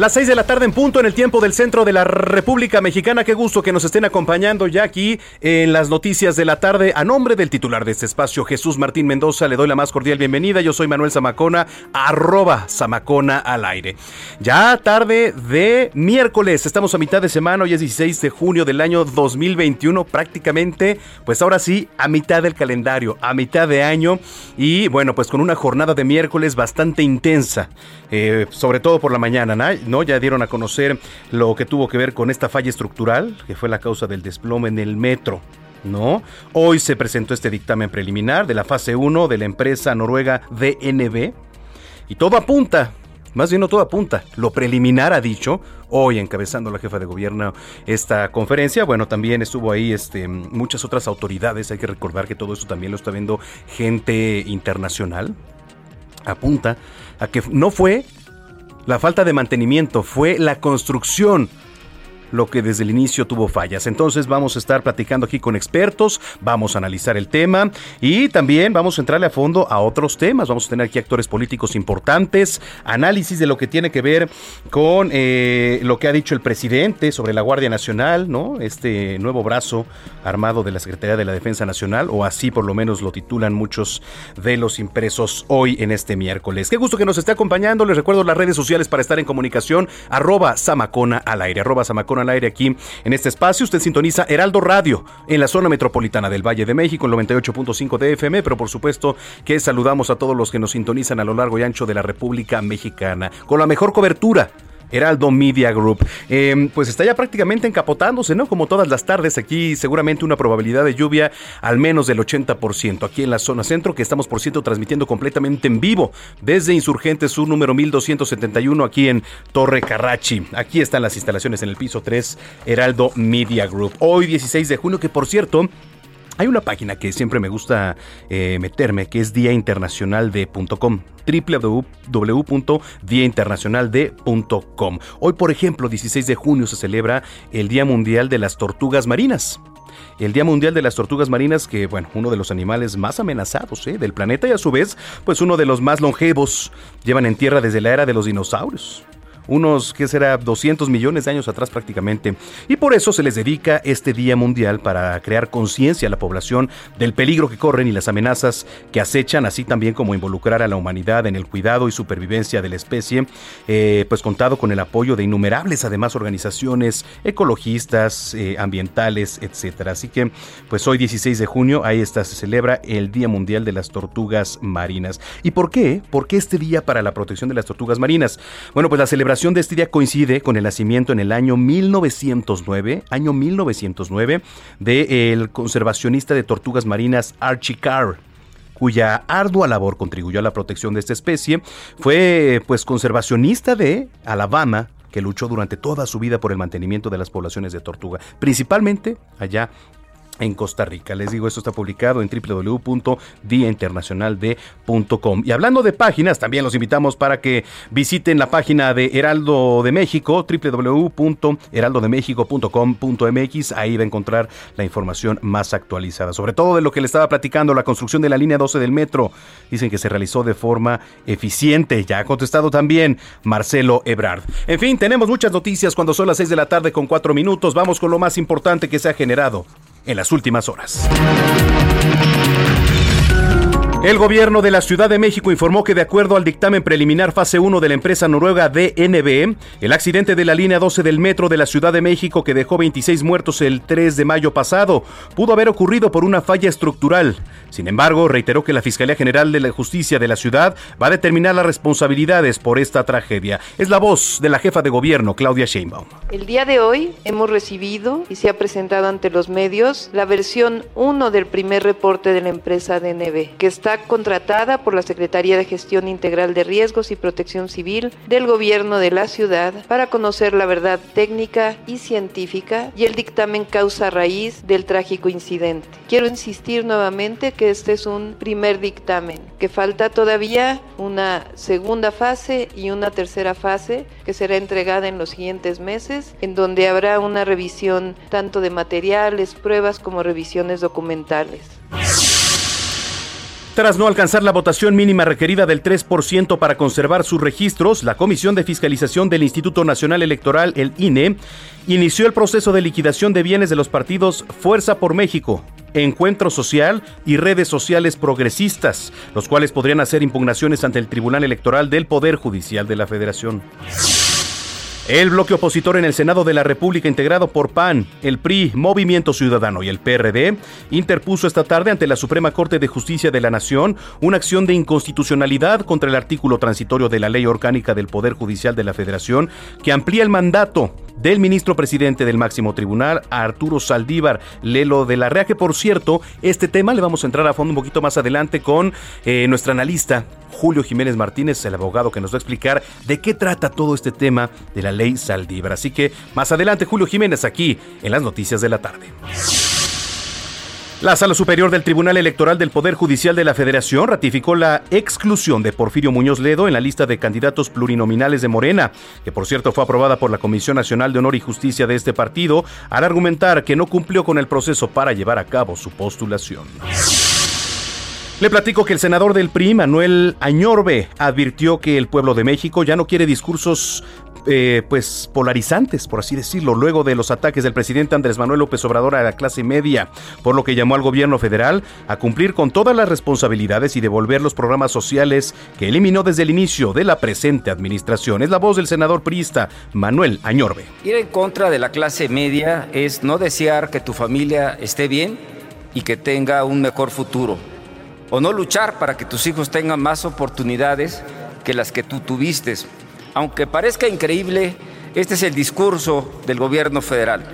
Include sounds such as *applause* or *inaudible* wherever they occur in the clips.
Las 6 de la tarde en punto en el tiempo del centro de la República Mexicana. Qué gusto que nos estén acompañando ya aquí en las noticias de la tarde. A nombre del titular de este espacio, Jesús Martín Mendoza, le doy la más cordial bienvenida. Yo soy Manuel Zamacona, arroba Zamacona al aire. Ya tarde de miércoles, estamos a mitad de semana, hoy es 16 de junio del año 2021, prácticamente, pues ahora sí, a mitad del calendario, a mitad de año. Y bueno, pues con una jornada de miércoles bastante intensa, eh, sobre todo por la mañana, ¿no? ¿No? Ya dieron a conocer lo que tuvo que ver con esta falla estructural, que fue la causa del desplome en el metro. ¿No? Hoy se presentó este dictamen preliminar de la fase 1 de la empresa noruega DNB y todo apunta, más bien no todo apunta, lo preliminar ha dicho, hoy encabezando la jefa de gobierno esta conferencia, bueno, también estuvo ahí este, muchas otras autoridades, hay que recordar que todo esto también lo está viendo gente internacional, apunta a que no fue la falta de mantenimiento fue la construcción lo que desde el inicio tuvo fallas. Entonces vamos a estar platicando aquí con expertos, vamos a analizar el tema y también vamos a entrarle a fondo a otros temas. Vamos a tener aquí actores políticos importantes, análisis de lo que tiene que ver con eh, lo que ha dicho el presidente sobre la Guardia Nacional, ¿no? Este nuevo brazo armado de la Secretaría de la Defensa Nacional, o así por lo menos lo titulan muchos de los impresos hoy en este miércoles. Qué gusto que nos esté acompañando. Les recuerdo las redes sociales para estar en comunicación, arroba Samacona al aire, arroba Samacona al aire aquí en este espacio. Usted sintoniza Heraldo Radio en la zona metropolitana del Valle de México, en 98.5 de FM, pero por supuesto que saludamos a todos los que nos sintonizan a lo largo y ancho de la República Mexicana, con la mejor cobertura Heraldo Media Group. Em, pues está ya prácticamente encapotándose, ¿no? Como todas las tardes, aquí seguramente una probabilidad de lluvia al menos del 80%. Aquí en la zona centro, que estamos por cierto transmitiendo completamente en vivo desde Insurgentes Sur número 1271, aquí en Torre Carrachi. Aquí están las instalaciones en el piso 3, Heraldo Media Group. Hoy 16 de junio, que por cierto, hay una página que siempre me gusta eh, meterme, que es diainternacionalde.com www.diainternacionalde.com. Hoy, por ejemplo, 16 de junio se celebra el Día Mundial de las Tortugas Marinas el Día Mundial de las Tortugas Marinas, que bueno, uno de los animales más amenazados ¿eh? del planeta y a su vez, pues uno de los más longevos, llevan en tierra desde la era de los dinosaurios unos, ¿qué será?, 200 millones de años atrás prácticamente. Y por eso se les dedica este Día Mundial para crear conciencia a la población del peligro que corren y las amenazas que acechan, así también como involucrar a la humanidad en el cuidado y supervivencia de la especie, eh, pues contado con el apoyo de innumerables además organizaciones ecologistas, eh, ambientales, etcétera. Así que, pues hoy 16 de junio, ahí está, se celebra el Día Mundial de las Tortugas Marinas. ¿Y por qué? ¿Por qué este día para la protección de las tortugas marinas? Bueno, pues la celebración de este día coincide con el nacimiento en el año 1909, año 1909, del conservacionista de tortugas marinas Archie Carr cuya ardua labor contribuyó a la protección de esta especie, fue pues conservacionista de Alabama, que luchó durante toda su vida por el mantenimiento de las poblaciones de tortuga, principalmente allá en Costa Rica. Les digo, esto está publicado en www.diainternacionalde.com. Y hablando de páginas, también los invitamos para que visiten la página de Heraldo de México, www.heraldodemexico.com.mx. Ahí va a encontrar la información más actualizada, sobre todo de lo que le estaba platicando, la construcción de la línea 12 del metro. Dicen que se realizó de forma eficiente. Ya ha contestado también Marcelo Ebrard. En fin, tenemos muchas noticias cuando son las 6 de la tarde con 4 minutos. Vamos con lo más importante que se ha generado en las últimas horas. El gobierno de la Ciudad de México informó que de acuerdo al dictamen preliminar fase 1 de la empresa noruega DNB, el accidente de la línea 12 del metro de la Ciudad de México que dejó 26 muertos el 3 de mayo pasado pudo haber ocurrido por una falla estructural. Sin embargo, reiteró que la Fiscalía General de la Justicia de la ciudad va a determinar las responsabilidades por esta tragedia. Es la voz de la jefa de gobierno, Claudia Sheinbaum. El día de hoy hemos recibido y se ha presentado ante los medios la versión 1 del primer reporte de la empresa DNB, que está contratada por la Secretaría de Gestión Integral de Riesgos y Protección Civil del Gobierno de la ciudad para conocer la verdad técnica y científica y el dictamen causa raíz del trágico incidente. Quiero insistir nuevamente que este es un primer dictamen, que falta todavía una segunda fase y una tercera fase que será entregada en los siguientes meses, en donde habrá una revisión tanto de materiales, pruebas como revisiones documentales. Tras no alcanzar la votación mínima requerida del 3% para conservar sus registros, la Comisión de Fiscalización del Instituto Nacional Electoral, el INE, inició el proceso de liquidación de bienes de los partidos Fuerza por México, Encuentro Social y redes sociales progresistas, los cuales podrían hacer impugnaciones ante el Tribunal Electoral del Poder Judicial de la Federación. El bloque opositor en el Senado de la República, integrado por PAN, el PRI, Movimiento Ciudadano y el PRD, interpuso esta tarde ante la Suprema Corte de Justicia de la Nación una acción de inconstitucionalidad contra el artículo transitorio de la Ley Orgánica del Poder Judicial de la Federación que amplía el mandato del ministro presidente del máximo tribunal, Arturo Saldívar Lelo de la Rea, que por cierto, este tema le vamos a entrar a fondo un poquito más adelante con eh, nuestra analista Julio Jiménez Martínez, el abogado que nos va a explicar de qué trata todo este tema de la ley Saldívar. Así que más adelante Julio Jiménez aquí en las noticias de la tarde. La Sala Superior del Tribunal Electoral del Poder Judicial de la Federación ratificó la exclusión de Porfirio Muñoz Ledo en la lista de candidatos plurinominales de Morena, que por cierto fue aprobada por la Comisión Nacional de Honor y Justicia de este partido, al argumentar que no cumplió con el proceso para llevar a cabo su postulación. Le platico que el senador del PRI, Manuel Añorbe, advirtió que el pueblo de México ya no quiere discursos eh, pues polarizantes, por así decirlo, luego de los ataques del presidente Andrés Manuel López Obrador a la clase media, por lo que llamó al gobierno federal a cumplir con todas las responsabilidades y devolver los programas sociales que eliminó desde el inicio de la presente administración. Es la voz del senador priista Manuel Añorbe. Ir en contra de la clase media es no desear que tu familia esté bien y que tenga un mejor futuro o no luchar para que tus hijos tengan más oportunidades que las que tú tuviste. Aunque parezca increíble, este es el discurso del gobierno federal.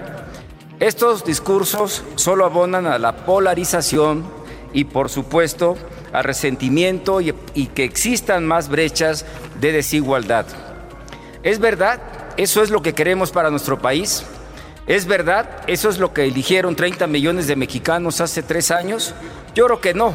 Estos discursos solo abonan a la polarización y por supuesto al resentimiento y, que existan más brechas de desigualdad. ¿Es verdad? ¿Eso es lo que queremos para nuestro país? ¿Es verdad? ¿Eso es lo que eligieron 30 millones de mexicanos hace tres años? Yo creo que no.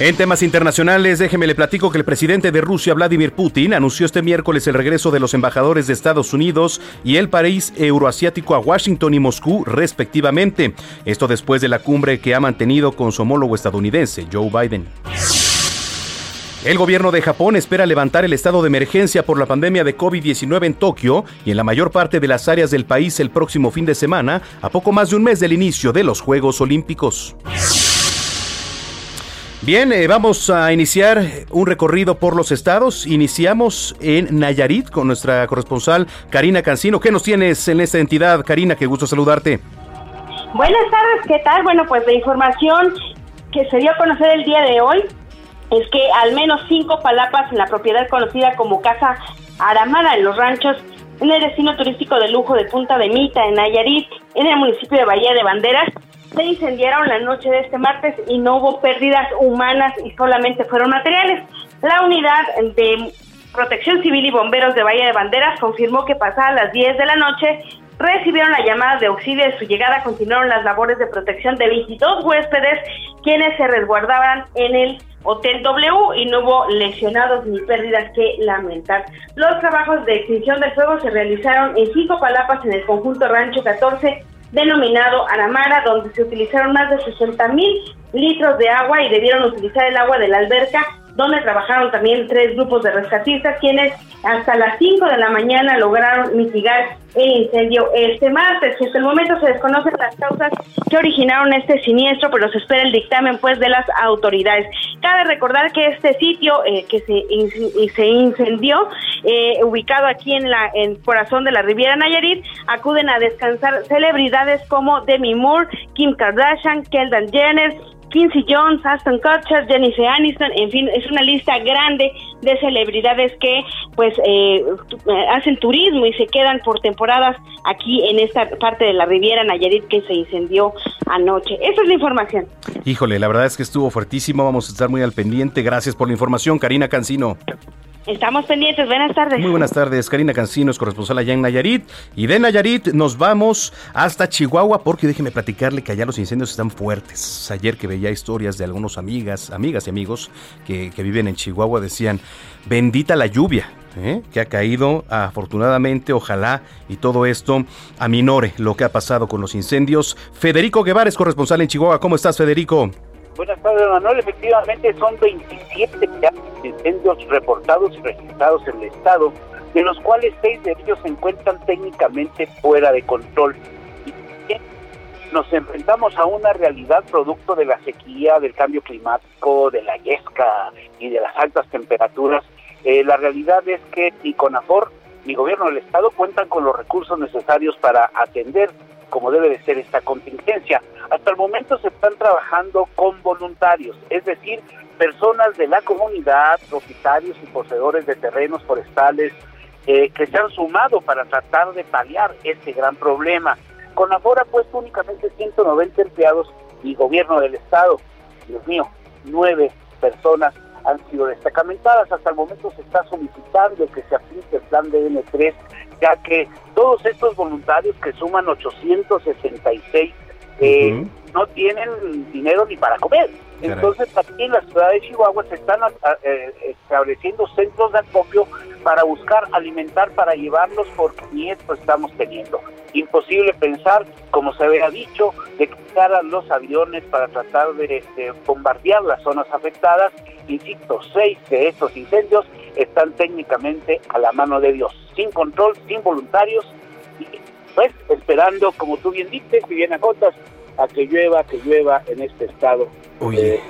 En temas internacionales, déjeme le platico que el presidente de Rusia, Vladimir Putin, anunció este miércoles el regreso de los embajadores de Estados Unidos y el país euroasiático a Washington y Moscú, respectivamente. Esto después de la cumbre que ha mantenido con su homólogo estadounidense, Joe Biden. El gobierno de Japón espera levantar el estado de emergencia por la pandemia de COVID-19 en Tokio y en la mayor parte de las áreas del país el próximo fin de semana, a poco más de un mes del inicio de los Juegos Olímpicos. Bien, eh, vamos a iniciar un recorrido por los estados. Iniciamos en Nayarit con nuestra corresponsal Karina Cancino. ¿Qué nos tienes en esta entidad, Karina? Qué gusto saludarte. Buenas tardes, ¿qué tal? Bueno, pues la información que se dio a conocer el día de hoy es que al menos cinco palapas en la propiedad conocida como Casa Aramara en los ranchos en el destino turístico de lujo de Punta de Mita, en Nayarit, en el municipio de Bahía de Banderas, se incendiaron la noche de este martes y no hubo pérdidas humanas y solamente fueron materiales. La unidad de Protección Civil y Bomberos de Bahía de Banderas confirmó que pasadas las 10 de la noche recibieron la llamada de auxilio de su llegada, continuaron las labores de protección de 22 huéspedes quienes se resguardaban en el Hotel W y no hubo lesionados ni pérdidas que lamentar. Los trabajos de extinción del fuego se realizaron en cinco palapas en el conjunto Rancho 14 denominado Aramara, donde se utilizaron más de 60 mil litros de agua y debieron utilizar el agua de la alberca donde trabajaron también tres grupos de rescatistas, quienes hasta las 5 de la mañana lograron mitigar el incendio este martes. Hasta el momento se desconocen las causas que originaron este siniestro, pero se espera el dictamen pues de las autoridades. Cabe recordar que este sitio eh, que se, incendió, eh, ubicado aquí en la corazón de la Riviera Nayarit, acuden a descansar celebridades como Demi Moore, Kim Kardashian, Kendall Jenner, Quincy Jones, Aston Kutcher, Jennifer Aniston, en fin, es una lista grande de celebridades que pues eh, hacen turismo y se quedan por temporadas aquí en esta parte de la Riviera Nayarit que se incendió anoche. Esa es la información. Híjole, la verdad es que estuvo fuertísimo, vamos a estar muy al pendiente. Gracias por la información, Karina Cancino. Estamos pendientes, buenas tardes. Muy buenas tardes, Karina Cancino es corresponsal allá en Nayarit. Y de Nayarit nos vamos hasta Chihuahua porque déjeme platicarle que allá los incendios están fuertes. Ayer que veía historias de algunos amigas, amigas y amigos que, viven en Chihuahua decían, bendita la lluvia. ¿eh? que ha caído afortunadamente, ojalá y todo esto aminore lo que ha pasado con los incendios. Federico Guevara es corresponsal en Chihuahua. ¿Cómo estás, Federico? Buenas tardes, Manuel. Efectivamente, son 27 incendios reportados y registrados en el estado, de los cuales seis de ellos se encuentran técnicamente fuera de control. Nos enfrentamos a una realidad producto de la sequía, del cambio climático, de la yesca y de las altas temperaturas. Eh, la realidad es que ni CONAFOR ni gobierno del estado cuentan con los recursos necesarios para atender como debe de ser esta contingencia. Hasta el momento se están trabajando con voluntarios, es decir, personas de la comunidad, propietarios y poseedores de terrenos forestales eh, que se han sumado para tratar de paliar este gran problema. Con Afora ha puesto únicamente 190 empleados y gobierno del estado, Dios mío, nueve personas han sido destacamentadas. Hasta el momento se está solicitando que se aplique el plan de N3, ya que todos estos voluntarios que suman 866 eh, no tienen dinero ni para comer. Entonces aquí en la ciudad de Chihuahua se están eh, estableciendo centros de acopio para buscar alimentar, para llevarlos porque ni esto estamos teniendo. Imposible pensar, como se había dicho, de quitar a los aviones para tratar de, bombardear las zonas afectadas. Insisto, seis de estos incendios están técnicamente a la mano de Dios, sin control, sin voluntarios, y pues esperando, como tú bien dices, y bien acotas, a que llueva, que llueva en este estado. Oye.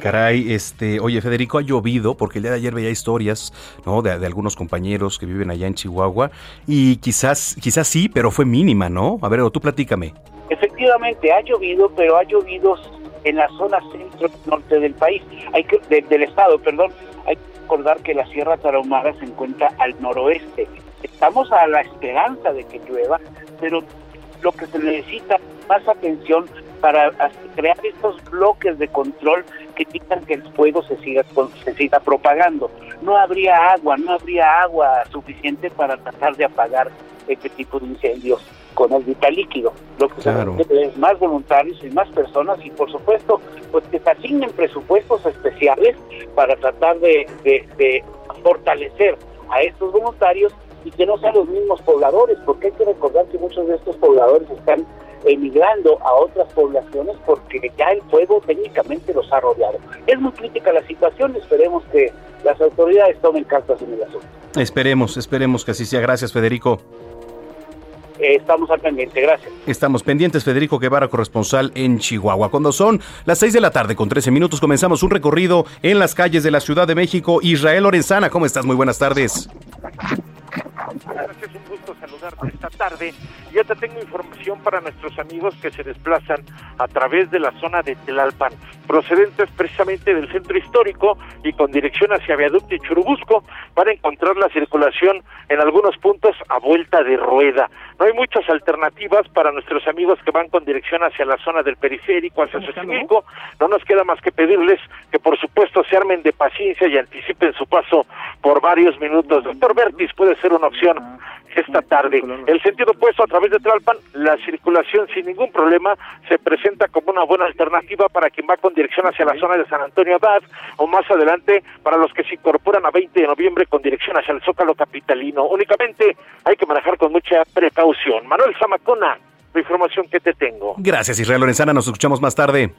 Caray, este, oye Federico, ha llovido porque el día de ayer veía historias, ¿no? De, algunos compañeros que viven allá en Chihuahua y quizás, quizás sí, pero fue mínima, ¿no? A ver, tú platícame. Efectivamente, ha llovido, pero ha llovido en la zona centro norte del país, hay que, del estado, perdón. Recordar que la Sierra Tarahumara se encuentra al noroeste. Estamos a la esperanza de que llueva, pero lo que se necesita más atención para crear estos bloques de control que evitan que el fuego se siga, se siga propagando. No habría agua, no habría agua suficiente para tratar de apagar este tipo de incendios con el vital líquido. Lo que se necesita es más voluntarios y más personas y por supuesto pues que se asignen presupuestos especiales para tratar de, de fortalecer a estos voluntarios y que no sean los mismos pobladores, porque hay que recordar que muchos de estos pobladores están emigrando a otras poblaciones porque ya el fuego técnicamente los ha rodeado. Es muy crítica la situación, esperemos que las autoridades tomen cartas en el asunto. Esperemos, esperemos que así sea. Gracias, Federico. Eh, estamos al pendiente, gracias. Estamos pendientes, Federico Guevara, corresponsal en Chihuahua. Cuando son las 6 de la tarde con 13 minutos, comenzamos un recorrido en las calles de la Ciudad de México. Israel Lorenzana, ¿cómo estás? Muy buenas tardes. Gracias, un gusto saludarte esta tarde. Ya te tengo información para nuestros amigos que se desplazan a través de la zona de Tlalpan, procedentes precisamente del centro histórico y con dirección hacia Viaducto y Churubusco, para encontrar la circulación en algunos puntos a vuelta de rueda. No hay muchas alternativas para nuestros amigos que van con dirección hacia la zona del periférico, hacia Xochimilco. No nos queda más que pedirles que por supuesto se armen de paciencia y anticipen su paso por varios minutos. Doctor Bertis puede ser una opción esta tarde. El sentido opuesto a través de Tlalpan, la circulación sin ningún problema se presenta como una buena alternativa para quien va con dirección hacia la zona de San Antonio Dad o más adelante para los que se incorporan a 20 de noviembre con dirección hacia el Zócalo Capitalino. Únicamente hay que manejar con mucha precaución. Manuel Zamacona, la información que te tengo. Gracias Israel Lorenzana, nos escuchamos más tarde.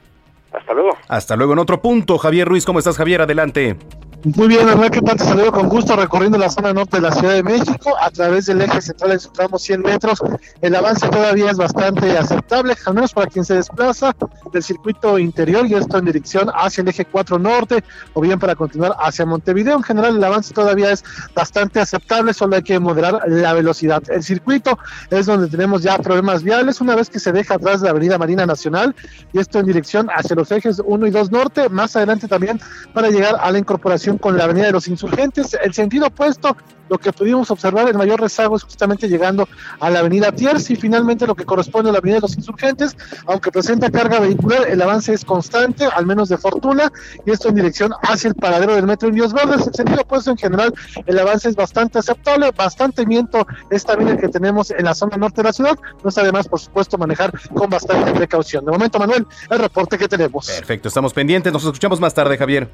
Hasta luego. Hasta luego en otro punto. Javier Ruiz, ¿cómo estás Javier? Adelante. Muy bien, Manuel, ¿qué tal? Te saludo con gusto recorriendo la zona norte de la Ciudad de México a través del eje central en su tramo 100 metros. El avance todavía es bastante aceptable, al menos para quien se desplaza del circuito interior y esto en dirección hacia el eje 4 norte o bien para continuar hacia Montevideo. En general, el avance todavía es bastante aceptable, solo hay que moderar la velocidad. El circuito es donde tenemos ya problemas viales una vez que se deja atrás la Avenida Marina Nacional y esto en dirección hacia los ejes 1 y 2 norte, más adelante también para llegar a la incorporación con la Avenida de los Insurgentes. El sentido opuesto lo que pudimos observar, el mayor rezago es justamente llegando a la avenida Tiers y finalmente lo que corresponde a la avenida de los insurgentes, aunque presenta carga vehicular, el avance es constante, al menos de fortuna, y esto en dirección hacia el paradero del metro Indios Verdes. En sentido opuesto, en general, el avance es bastante aceptable, bastante viento es también el que tenemos en la zona norte de la ciudad, no está además, por supuesto, manejar con bastante precaución. De momento, Manuel, el reporte que tenemos. Perfecto, estamos pendientes, nos escuchamos más tarde, Javier.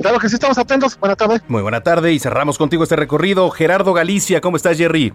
Claro que sí, estamos atentos. Buena tarde. Muy buena tarde y cerramos contigo este recorrido. Gerardo Galicia, ¿cómo estás, Jerry?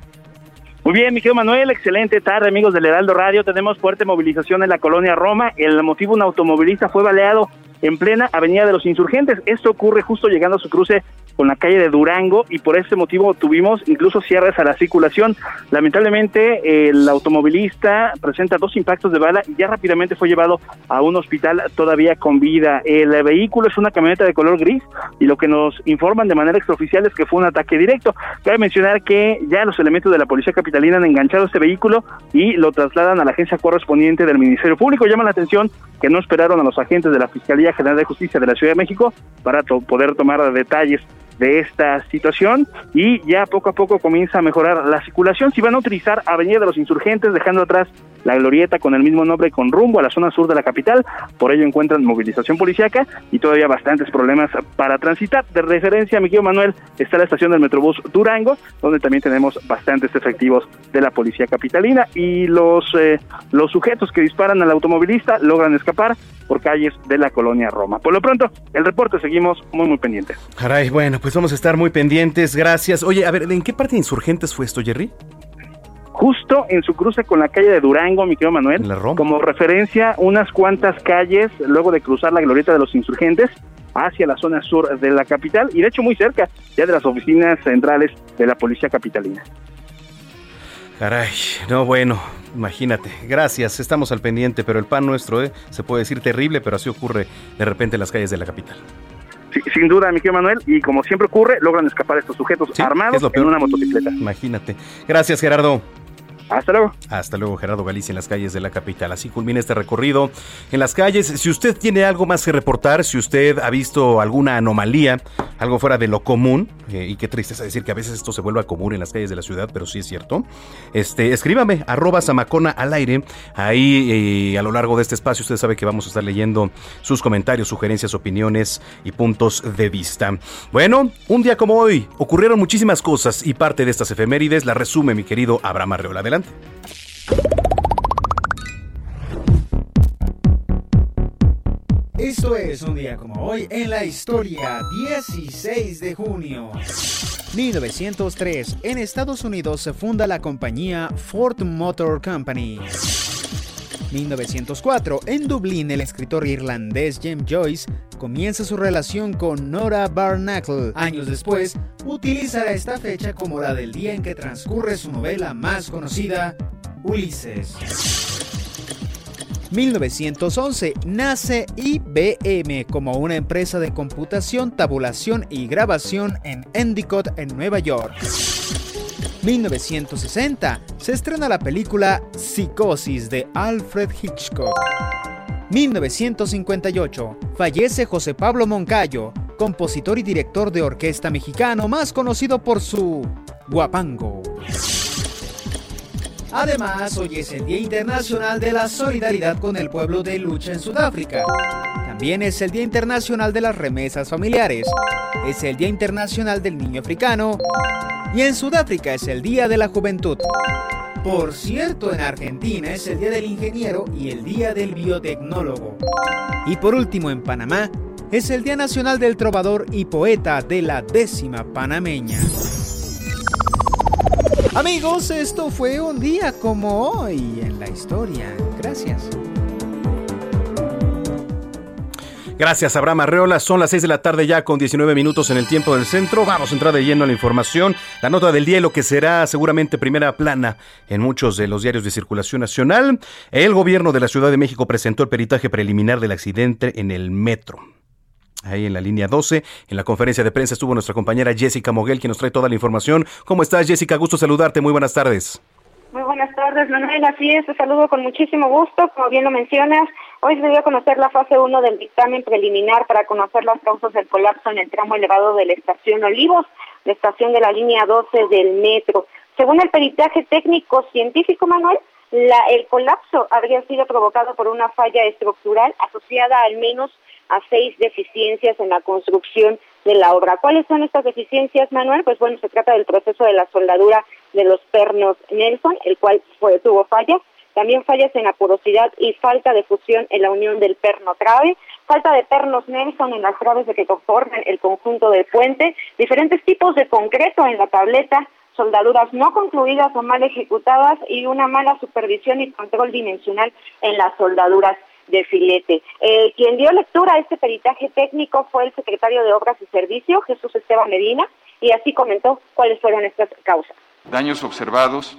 Muy bien, mi querido Manuel, excelente tarde, amigos del Heraldo Radio. Tenemos fuerte movilización en la colonia Roma. El motivo, un automovilista fue baleado en plena Avenida de los Insurgentes. Esto ocurre justo llegando a su cruce con la calle de Durango y por ese motivo tuvimos incluso cierres a la circulación. Lamentablemente el automovilista presenta dos impactos de bala y ya rápidamente fue llevado a un hospital todavía con vida. El vehículo es una camioneta de color gris y lo que nos informan de manera extraoficial es que fue un ataque directo. Cabe mencionar que ya los elementos de la Policía Capitalina han enganchado este vehículo y lo trasladan a la agencia correspondiente del Ministerio Público. Llama la atención que no esperaron a los agentes de la Fiscalía General de Justicia de la Ciudad de México para poder tomar detalles de esta situación y ya poco a poco comienza a mejorar la circulación. Si van a utilizar Avenida de los Insurgentes, dejando atrás la glorieta con el mismo nombre con rumbo a la zona sur de la capital, por ello encuentran movilización policiaca y todavía bastantes problemas para transitar. De referencia, mi querido Manuel, está la estación del Metrobús Durango, donde también tenemos bastantes efectivos de la policía capitalina y los, eh, los sujetos que disparan al automovilista logran escapar por calles de la colonia Roma. Por lo pronto, el reporte seguimos muy, muy pendientes. Caray, bueno, pues vamos a estar muy pendientes. Gracias. Oye, a ver, ¿en qué parte de Insurgentes fue esto, Jerry? Justo en su cruce con la calle de Durango, mi querido Manuel. Como referencia, unas cuantas calles luego de cruzar la glorieta de los insurgentes hacia la zona sur de la capital y de hecho muy cerca ya de las oficinas centrales de la policía capitalina. Caray, no bueno, imagínate. Gracias, estamos al pendiente, pero el pan nuestro ¿eh? se puede decir terrible, pero así ocurre de repente en las calles de la capital. Sí, sin duda, mi querido Manuel, y como siempre ocurre, logran escapar estos sujetos armados en una motocicleta. Imagínate. Gracias, Gerardo. Hasta luego. Hasta luego, Gerardo Galicia, en las calles de la capital. Así culmina este recorrido en las calles. Si usted tiene algo más que reportar, si usted ha visto alguna anomalía, algo fuera de lo común, eh, y qué tristeza decir que a veces esto se vuelve común en las calles de la ciudad, pero sí es cierto, este, escríbame, arroba Samacona al aire. Ahí, eh, a lo largo de este espacio, usted sabe que vamos a estar leyendo sus comentarios, sugerencias, opiniones y puntos de vista. Bueno, un día como hoy, ocurrieron muchísimas cosas y parte de estas efemérides la resume mi querido Abraham Arreola. Adelante. Esto es un día como hoy en la historia, 16 de junio. 1903, en Estados Unidos se funda la compañía Ford Motor Company. 1904, en Dublín, el escritor irlandés James Joyce comienza su relación con Nora Barnacle. Años después, utilizará esta fecha como la del día en que transcurre su novela más conocida, Ulises. 1911 nace IBM como una empresa de computación, tabulación y grabación en Endicott, en Nueva York. 1960 se estrena la película Psicosis de Alfred Hitchcock. 1958 fallece José Pablo Moncayo, compositor y director de orquesta mexicano más conocido por su guapango. Además, hoy es el Día Internacional de la Solidaridad con el Pueblo de Lucha en Sudáfrica. También es el Día Internacional de las Remesas Familiares. Es el Día Internacional del Niño Africano Y en Sudáfrica es el Día de la Juventud. Por cierto, en Argentina es el Día del Ingeniero y el Día del Biotecnólogo. Y por último, en Panamá es el Día Nacional del Trovador y Poeta de la décima panameña. Amigos, esto fue un día como hoy en la historia. Gracias. Gracias, Abraham Arreola. Son las 6 de la tarde ya con 19 minutos en el tiempo del centro. Vamos a entrar de lleno a la información. La nota del día, lo que será seguramente primera plana en muchos de los diarios de circulación nacional. El gobierno de la Ciudad de México presentó el peritaje preliminar del accidente en el metro. Ahí en la línea 12, en la conferencia de prensa estuvo nuestra compañera Jessica Moguel, quien nos trae toda la información. ¿Cómo estás, Jessica? Gusto saludarte. Muy buenas tardes. Muy buenas tardes, Manuel. Así es, te saludo con muchísimo gusto. Como bien lo mencionas, hoy se dio a conocer la fase 1 del dictamen preliminar para conocer las causas del colapso en el tramo elevado de la estación Olivos, la estación de la línea 12 del metro. Según el peritaje técnico científico, Manuel, la, el colapso habría sido provocado por una falla estructural asociada al menos a seis deficiencias en la construcción de la obra. ¿Cuáles son estas deficiencias, Manuel? Pues bueno, se trata del proceso de la soldadura de los pernos Nelson, el cual fue, tuvo fallas, también fallas en la porosidad y falta de fusión en la unión del perno trave, falta de pernos Nelson en las traves de que conforman el conjunto del puente, diferentes tipos de concreto en la tableta, soldaduras no concluidas o mal ejecutadas y una mala supervisión y control dimensional en las soldaduras de filete. Eh, quien dio lectura a este peritaje técnico fue el secretario de Obras y Servicio, Jesús Esteban Medina, y así comentó cuáles fueron estas causas. Daños observados,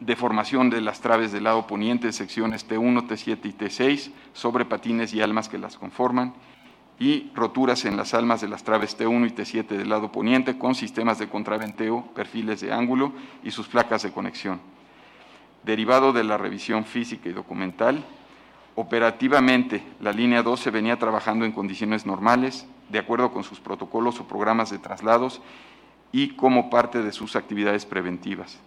deformación de las traves del lado poniente, secciones T1, T7 y T6, sobre patines y almas que las conforman, y roturas en las almas de las traves T1 y T7 del lado poniente con sistemas de contraventeo, perfiles de ángulo y sus placas de conexión. Derivado de la revisión física y documental, operativamente la línea 12 venía trabajando en condiciones normales, de acuerdo con sus protocolos o programas de traslados y como parte de sus actividades preventivas.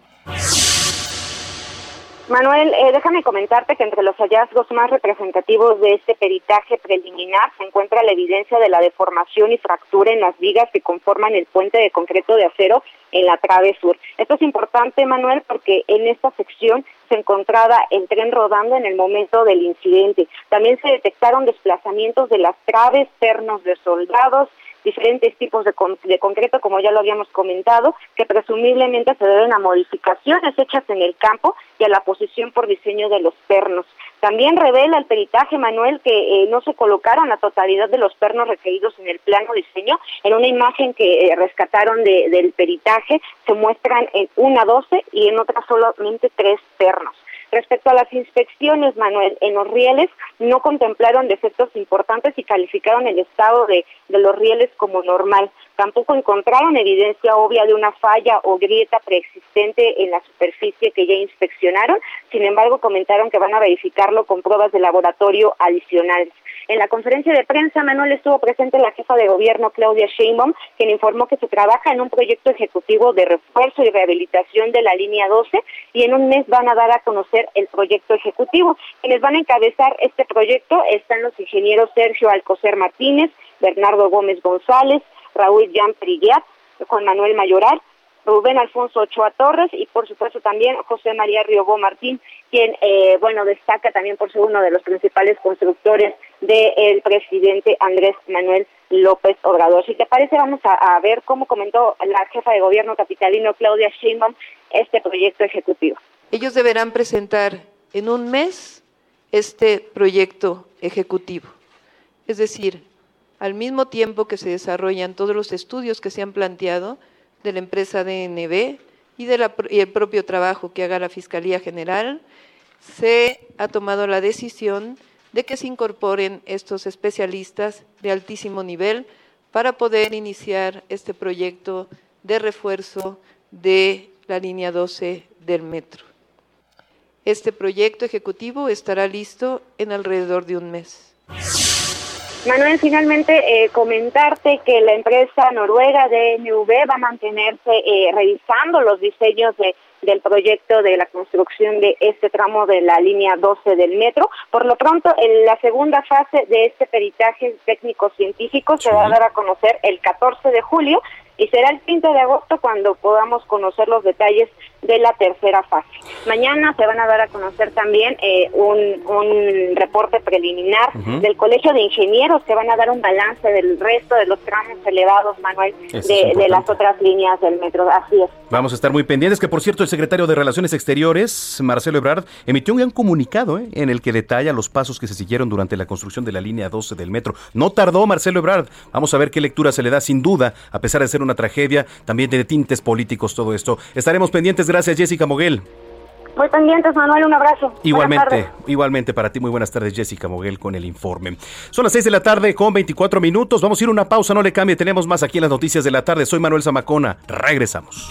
Manuel, eh, déjame comentarte que entre los hallazgos más representativos de este peritaje preliminar se encuentra la evidencia de la deformación y fractura en las vigas que conforman el puente de concreto de acero en la trave sur. Esto es importante, Manuel, porque en esta sección se encontraba el tren rodando en el momento del incidente. También se detectaron desplazamientos de las traves, pernos de soldados, diferentes tipos de, de, concreto, como ya lo habíamos comentado, que presumiblemente se deben a modificaciones hechas en el campo y a la posición por diseño de los pernos. También revela el peritaje, Manuel, que eh, no se colocaron la totalidad de los pernos requeridos en el plano diseño. En una imagen que eh, rescataron de, del peritaje se muestran en una 12 y en otra solamente tres pernos. Respecto a las inspecciones, Manuel, en los rieles no contemplaron defectos importantes y calificaron el estado de, de los rieles como normal. Tampoco encontraron evidencia obvia de una falla o grieta preexistente en la superficie que ya inspeccionaron. Sin embargo, comentaron que van a verificarlo con pruebas de laboratorio adicionales. En la conferencia de prensa, Manuel estuvo presente la jefa de gobierno, Claudia Sheinbaum, quien informó que se trabaja en un proyecto ejecutivo de refuerzo y rehabilitación de la línea 12 y en un mes van a dar a conocer el proyecto ejecutivo. Quienes van a encabezar este proyecto están los ingenieros Sergio Alcocer Martínez, Bernardo Gómez González, Raúl Jan Priguiat, Juan Manuel Mayoral, Rubén Alfonso Ochoa Torres y por supuesto también José María Riobó Martín, quien eh, bueno destaca también por ser uno de los principales constructores del presidente Andrés Manuel López Obrador. Si te parece, vamos a, ver cómo comentó la jefa de gobierno capitalino Claudia Sheinbaum este proyecto ejecutivo. Ellos deberán presentar en un mes este proyecto ejecutivo. Es decir, al mismo tiempo que se desarrollan todos los estudios que se han planteado, de la empresa DNB y, de la, y el propio trabajo que haga la Fiscalía General, se ha tomado la decisión de que se incorporen estos especialistas de altísimo nivel para poder iniciar este proyecto de refuerzo de la línea 12 del metro. Este proyecto ejecutivo estará listo en alrededor de un mes. Manuel, finalmente eh, comentarte que la empresa noruega DNV va a mantenerse eh, revisando los diseños de, del proyecto de la construcción de este tramo de la línea 12 del metro. Por lo pronto, en la segunda fase de este peritaje técnico-científico se va a dar a conocer el 14 de julio y será el 30 de agosto cuando podamos conocer los detalles de la tercera fase. Mañana se van a dar a conocer también eh, un, un, reporte preliminar del Colegio de Ingenieros que van a dar un balance del resto de los tramos elevados, Manuel, de, de, las otras líneas del metro. Así es. Vamos a estar muy pendientes, que por cierto el secretario de Relaciones Exteriores, Marcelo Ebrard, emitió un gran comunicado eh, en el que detalla los pasos que se siguieron durante la construcción de la línea 12 del metro. No tardó Marcelo Ebrard. Vamos a ver qué lectura se le da sin duda, a pesar de ser una tragedia, también de tintes políticos todo esto. Estaremos pendientes Gracias, Jessica Moguel. Muy pendientes, Manuel, un abrazo. Igualmente, igualmente para ti, muy buenas tardes, Jessica Moguel, con el informe. Son las 6 de la tarde con 24 minutos. Vamos a ir a una pausa, no le cambie, tenemos más aquí en las noticias de la tarde. Soy Manuel Zamacona, regresamos.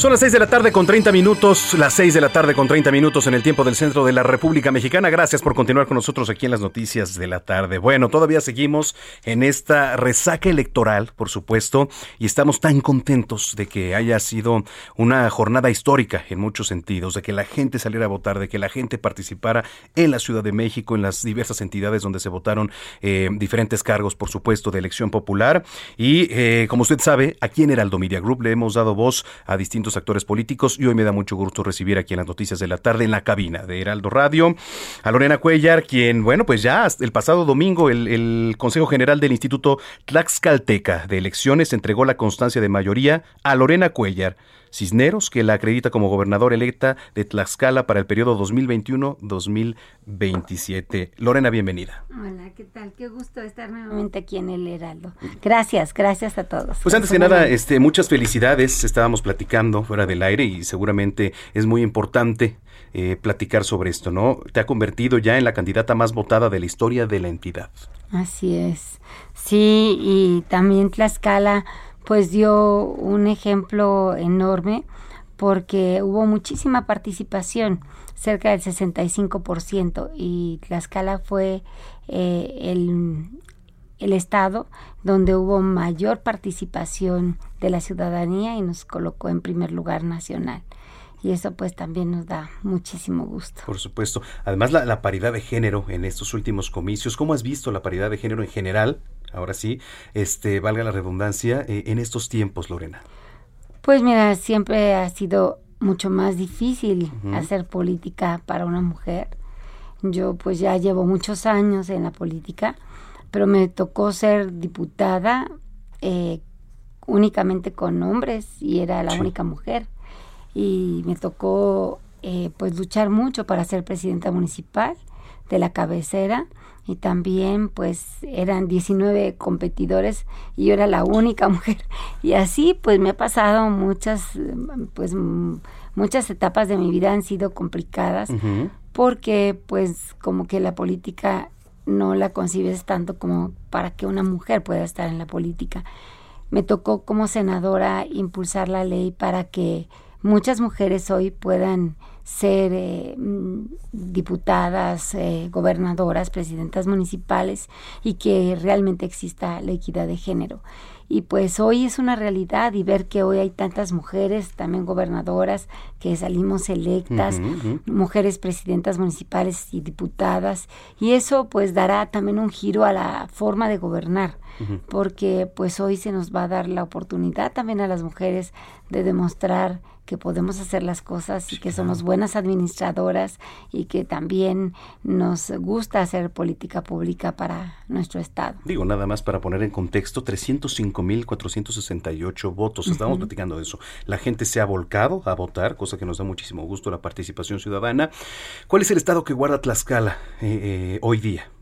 Son las 6 de la tarde con 30 minutos, las 6 de la tarde con 30 minutos en el tiempo del centro de la República Mexicana. Gracias por continuar con nosotros aquí en las noticias de la tarde. Bueno, todavía seguimos en esta resaca electoral, por supuesto, y estamos tan contentos de que haya sido una jornada histórica en muchos sentidos, de que la gente saliera a votar, de que la gente participara en la Ciudad de México, en las diversas entidades donde se votaron eh, diferentes cargos, por supuesto, de elección popular. Y eh, como usted sabe, aquí en Heraldo Media Group le hemos dado voz a distintos actores políticos y hoy me da mucho gusto recibir aquí en las noticias de la tarde en la cabina de Heraldo Radio a Lorena Cuellar, quien, bueno, pues ya el pasado domingo el, el Consejo General del Instituto Tlaxcalteca de Elecciones entregó la constancia de mayoría a Lorena Cuellar Cisneros, que la acredita como gobernador electa de Tlaxcala para el periodo 2021-2027. Lorena, bienvenida. Hola, ¿qué tal? Qué gusto estar nuevamente aquí en el Heraldo. Gracias, gracias a todos. Pues antes que nada, este, muchas felicidades. Estábamos platicando fuera del aire y seguramente es muy importante eh, platicar sobre esto, ¿no? Te ha convertido ya en la candidata más votada de la historia de la entidad. Así es. Sí, y también Tlaxcala pues dio un ejemplo enorme porque hubo muchísima participación, cerca del 65%, y Tlaxcala fue eh, el, el estado donde hubo mayor participación de la ciudadanía y nos colocó en primer lugar nacional y eso pues también nos da muchísimo gusto. Por supuesto. Además la, la, paridad de género en estos últimos comicios, ¿cómo has visto la paridad de género en general? Ahora sí, este, valga la redundancia, eh, en estos tiempos, Lorena. Pues mira, siempre ha sido mucho más difícil uh -huh. hacer política para una mujer. Yo pues ya llevo muchos años en la política, pero me tocó ser diputada eh, únicamente con hombres y era la sí. única mujer y me tocó eh, pues luchar mucho para ser presidenta municipal de la cabecera y también pues eran 19 competidores y yo era la única *laughs* mujer y así pues me ha pasado muchas pues muchas etapas de mi vida han sido complicadas uh -huh. porque pues como que la política no la concibes tanto como para que una mujer pueda estar en la política me tocó como senadora impulsar la ley para que muchas mujeres hoy puedan ser eh, diputadas, eh, gobernadoras, presidentas municipales y que realmente exista la equidad de género. Y pues hoy es una realidad y ver que hoy hay tantas mujeres, también gobernadoras, que salimos electas, uh -huh, uh -huh. mujeres presidentas municipales y diputadas, y eso pues dará también un giro a la forma de gobernar, uh -huh. porque pues hoy se nos va a dar la oportunidad también a las mujeres de demostrar que podemos hacer las cosas y que somos buenas administradoras y que también nos gusta hacer política pública para nuestro Estado. Digo, nada más para poner en contexto, 305.468 votos, estábamos uh -huh. platicando de eso. La gente se ha volcado a votar, cosa que nos da muchísimo gusto la participación ciudadana. ¿Cuál es el Estado que guarda Tlaxcala eh, eh, hoy día?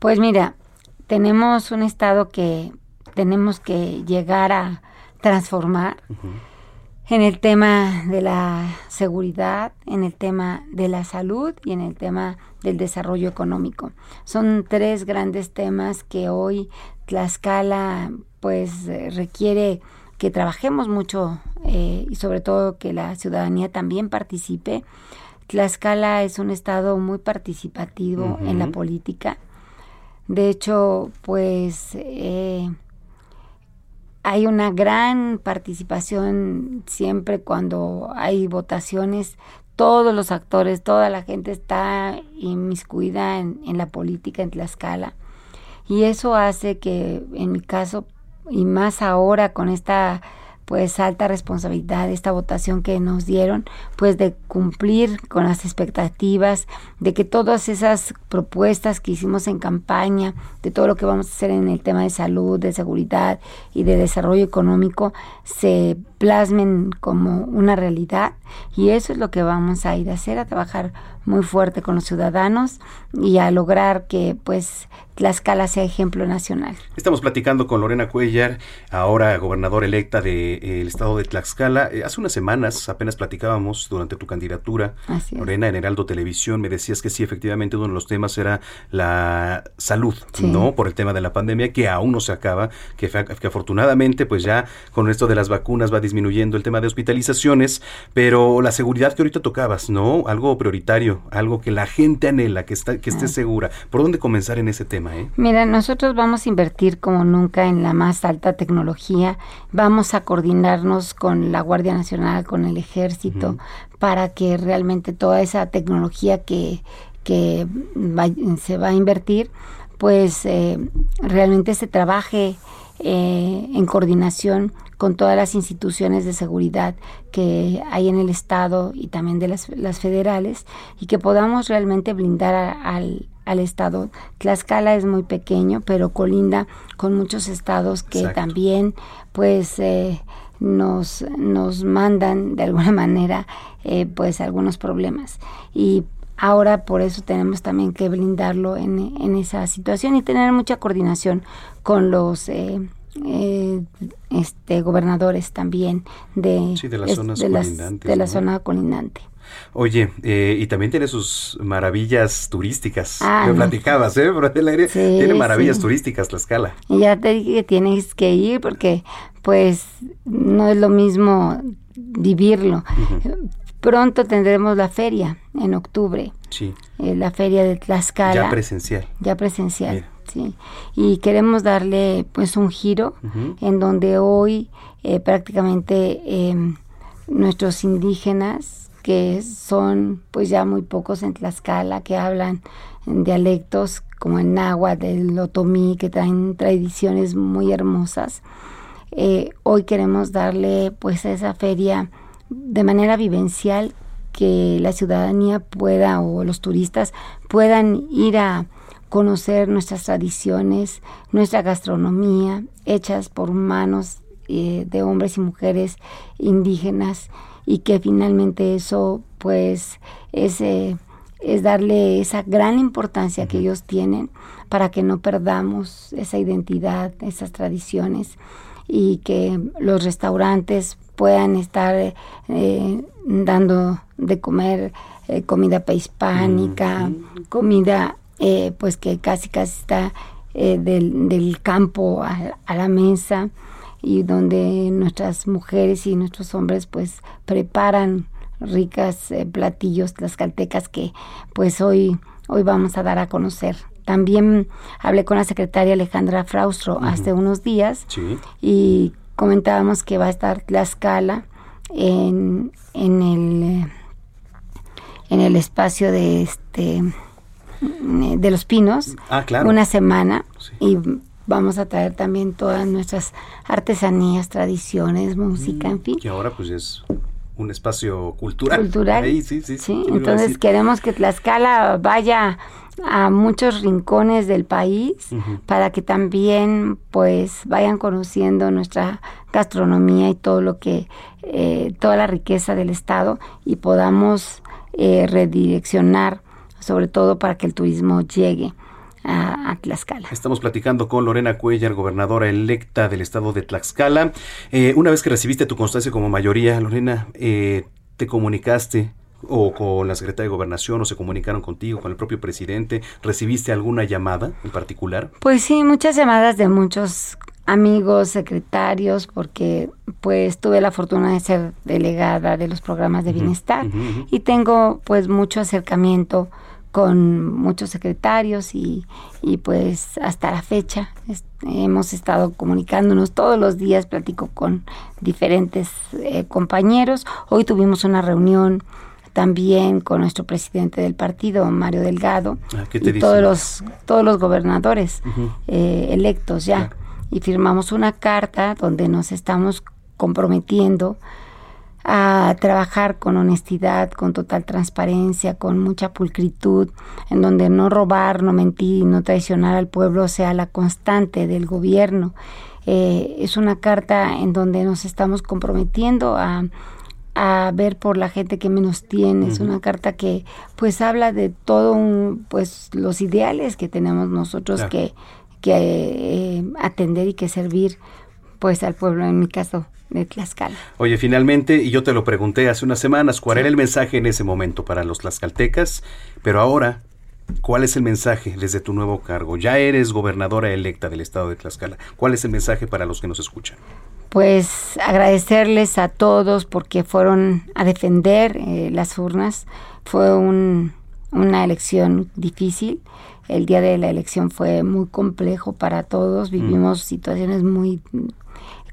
Pues mira, tenemos un Estado que tenemos que llegar a transformar. Uh -huh en el tema de la seguridad, en el tema de la salud y en el tema del desarrollo económico. Son tres grandes temas que hoy Tlaxcala pues requiere que trabajemos mucho eh, y sobre todo que la ciudadanía también participe. Tlaxcala es un estado muy participativo en la política. De hecho, pues eh, hay una gran participación siempre cuando hay votaciones. Todos los actores, toda la gente está inmiscuida en, en la política en Tlaxcala. Y eso hace que, en mi caso, y más ahora con esta pues alta responsabilidad esta votación que nos dieron, pues de cumplir con las expectativas, de que todas esas propuestas que hicimos en campaña, de todo lo que vamos a hacer en el tema de salud, de seguridad y de desarrollo económico, se plasmen como una realidad y eso es lo que vamos a ir a hacer, a trabajar muy fuerte con los ciudadanos y a lograr que pues Tlaxcala sea ejemplo nacional. Estamos platicando con Lorena Cuellar, ahora gobernadora electa del de, eh, estado de Tlaxcala. Eh, hace unas semanas apenas platicábamos durante tu candidatura, Lorena, en Heraldo Televisión, me decías que sí, efectivamente uno de los temas era la salud, ¿no? Por el tema de la pandemia que aún no se acaba, que, que afortunadamente pues ya con esto de las vacunas va disminuyendo el tema de hospitalizaciones, pero la seguridad que ahorita tocabas, ¿no? Algo prioritario, algo que la gente anhela, que, está, que esté segura. ¿Por dónde comenzar en ese tema? Eh? Mira, nosotros vamos a invertir como nunca en la más alta tecnología, vamos a coordinarnos con la Guardia Nacional, con el Ejército, para que realmente toda esa tecnología que, que se va a invertir, pues eh, realmente se trabaje eh, en coordinación con todas las instituciones de seguridad que hay en el Estado y también de las, las federales y que podamos realmente blindar al, al estado. Tlaxcala es muy pequeño, pero colinda con muchos estados que también pues eh, nos, nos mandan de alguna *laughs* manera eh, pues algunos problemas. Y ahora por eso tenemos también que blindarlo en, en esa situación y tener mucha coordinación con los... Eh, este gobernadores también de, de las zonas de, la zona colindante. Oye, eh, y también tiene sus maravillas turísticas. Ah, Me platicabas, ¿eh? tiene maravillas turísticas la escala. Y ya te dije que tienes que ir porque, pues, no es lo mismo vivirlo. Pronto tendremos la feria en octubre. Sí. Eh, la feria de Tlaxcala. Ya presencial. Ya presencial. Sí. Y queremos darle, pues, un giro en donde hoy eh, prácticamente em, nuestros indígenas que son pues ya muy pocos en Tlaxcala que hablan en dialectos como en náhuatl, del otomí, que traen tradiciones muy hermosas. Eh, hoy queremos darle pues a esa feria de manera vivencial que la ciudadanía pueda o los turistas puedan ir a conocer nuestras tradiciones, nuestra gastronomía, hechas por manos eh, de hombres y mujeres indígenas y que finalmente eso pues es, eh, es darle esa gran importancia que ellos tienen para que no perdamos esa identidad, esas tradiciones y que los restaurantes puedan estar eh, dando de comer eh, comida prehispánica, comida pues que casi casi está del, del, campo a, a la mesa y donde nuestras mujeres y nuestros hombres pues preparan ricas eh, platillos tlaxcaltecas que pues hoy, hoy vamos a dar a conocer. También hablé con la secretaria Alejandra Fraustro hace unos días y comentábamos que va a estar Tlaxcala en, en el en el espacio de este de los pinos ah, claro. una semana y vamos a traer también todas nuestras artesanías, tradiciones, música, en fin. Y ahora pues es un espacio cultural. Cultural. sí, sí, sí. entonces queremos que Tlaxcala vaya a muchos rincones del país para que también pues vayan conociendo nuestra gastronomía y todo lo que eh, toda la riqueza del estado y podamos eh, redireccionar sobre todo para que el turismo llegue a, Tlaxcala. Estamos platicando con Lorena Cuellar, gobernadora electa del estado de Tlaxcala. Eh, una vez que recibiste tu constancia como mayoría, Lorena, eh, ¿te comunicaste o con la secretaria de Gobernación o se comunicaron contigo, con el propio presidente? ¿Recibiste alguna llamada en particular? Pues sí, muchas llamadas de muchos amigos, secretarios, porque pues tuve la fortuna de ser delegada de los programas de bienestar y tengo pues mucho acercamiento con muchos secretarios y, y pues hasta la fecha hemos estado comunicándonos. Todos los días, platico con diferentes eh, compañeros. Hoy tuvimos una reunión también con nuestro presidente del partido, Mario Delgado, ah, y todos los todos los gobernadores eh, electos ya. Y firmamos una carta donde nos estamos comprometiendo a trabajar con honestidad, con total transparencia, con mucha pulcritud, en donde no robar, no mentir, no traicionar al pueblo sea la constante del gobierno. Eh, es una carta en donde nos estamos comprometiendo a, a ver por la gente que menos tiene. Es una carta que pues habla de todo un, pues los ideales que tenemos nosotros que que eh, atender y que servir pues al pueblo, en mi caso, de Tlaxcala. Oye, finalmente, y yo te lo pregunté hace unas semanas, ¿cuál era el mensaje en ese momento para los tlaxcaltecas? Pero ahora, ¿cuál es el mensaje desde tu nuevo cargo? Ya eres gobernadora electa del estado de Tlaxcala. ¿Cuál es el mensaje para los que nos escuchan? Pues agradecerles a todos porque fueron a defender eh, las urnas. Fue un, una elección difícil el día de la elección fue muy complejo para todos, mm. vivimos situaciones muy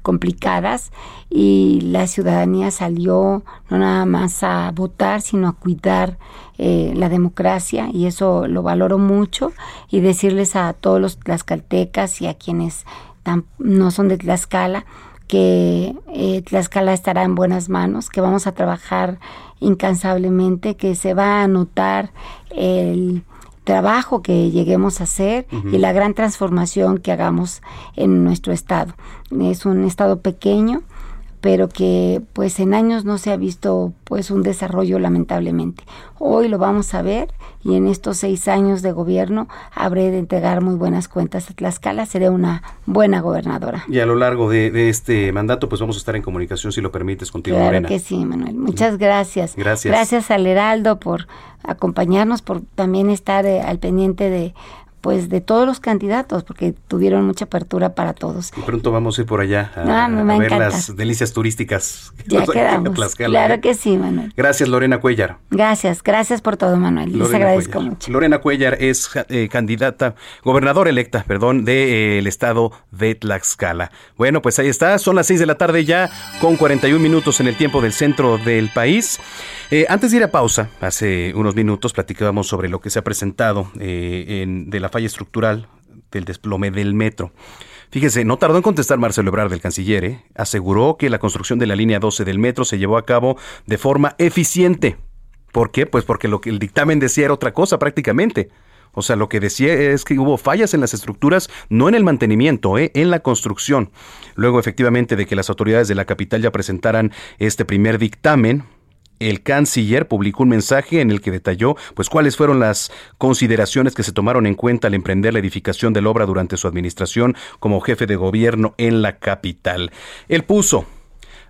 complicadas y la ciudadanía salió no nada más a votar, sino a cuidar eh, la democracia y eso lo valoro mucho y decirles a todos los tlaxcaltecas y a quienes no son de Tlaxcala que eh, Tlaxcala estará en buenas manos, que vamos a trabajar incansablemente, que se va a notar el trabajo que lleguemos a hacer y la gran transformación que hagamos en nuestro estado. Es un estado pequeño, pero que pues en años no se ha visto pues un desarrollo lamentablemente. Hoy lo vamos a ver y en estos seis años de gobierno habré de entregar muy buenas cuentas a Tlaxcala, seré una buena gobernadora. Y a lo largo de, este mandato pues vamos a estar en comunicación si lo permites contigo, claro que sí, Manuel. Muchas gracias. Gracias. Gracias al Heraldo por acompañarnos, por también estar eh, al pendiente de pues de todos los candidatos, porque tuvieron mucha apertura para todos. Y pronto vamos a ir por allá a, ah, ver las delicias turísticas. Ya quedamos. claro ¿eh? que sí, Manuel. Gracias, Lorena Cuellar. Gracias, gracias por todo, Manuel. Les agradezco mucho. Lorena Cuellar es eh, candidata, gobernadora electa, perdón, del estado de Tlaxcala. Bueno, pues ahí está, son las 6 de la tarde ya, con 41 minutos en el tiempo del centro del país. Eh, antes de ir a pausa, hace unos minutos platicábamos sobre lo que se ha presentado en, de la falla estructural del desplome del metro. Fíjese, no tardó en contestar Marcelo Ebrard del canciller, ¿eh? aseguró que la construcción de la línea 12 del metro se llevó a cabo de forma eficiente. ¿Por qué? Pues porque lo que el dictamen decía era otra cosa prácticamente. O sea, lo que decía es que hubo fallas en las estructuras, no en el mantenimiento, ¿eh? en la construcción. Luego, efectivamente, de que las autoridades de la capital ya presentaran este primer dictamen, el canciller publicó un mensaje en el que detalló pues cuáles fueron las consideraciones que se tomaron en cuenta al emprender la edificación de la obra durante su administración como jefe de gobierno en la capital. Él puso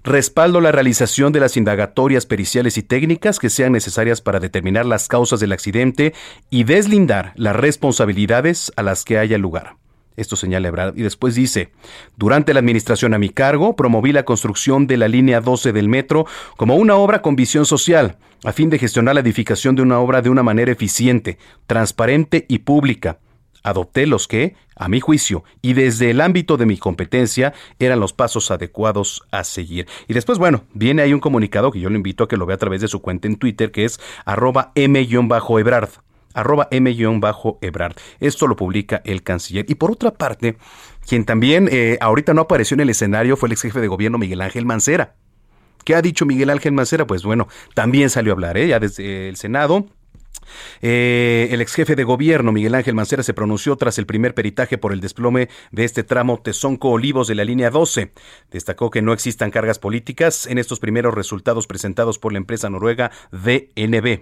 Respaldo la realización de las indagatorias periciales y técnicas que sean necesarias para determinar las causas del accidente y deslindar las responsabilidades a las que haya lugar. Esto señala Ebrard. Y después dice, durante la administración a mi cargo, promoví la construcción de la línea 12 del metro como una obra con visión social, a fin de gestionar la edificación de una obra de una manera eficiente, transparente y pública. Adopté los que, a mi juicio, y desde el ámbito de mi competencia, eran los pasos adecuados a seguir. Y después, bueno, viene ahí un comunicado que yo le invito a que lo vea a través de su cuenta en Twitter, que es arroba m-ebrard arroba m-ebrard. Esto lo publica el canciller. Y por otra parte, quien también eh, ahorita no apareció en el escenario fue el ex jefe de gobierno Miguel Ángel Mancera. ¿Qué ha dicho Miguel Ángel Mancera? Pues bueno, también salió a hablar, ¿eh? ya desde el Senado Eh, el ex jefe de gobierno, Miguel Ángel Mancera, se pronunció tras el primer peritaje por el desplome de este tramo Tezonco-Olivos de la línea 12. Destacó que no existan cargas políticas en estos primeros resultados presentados por la empresa noruega DNB,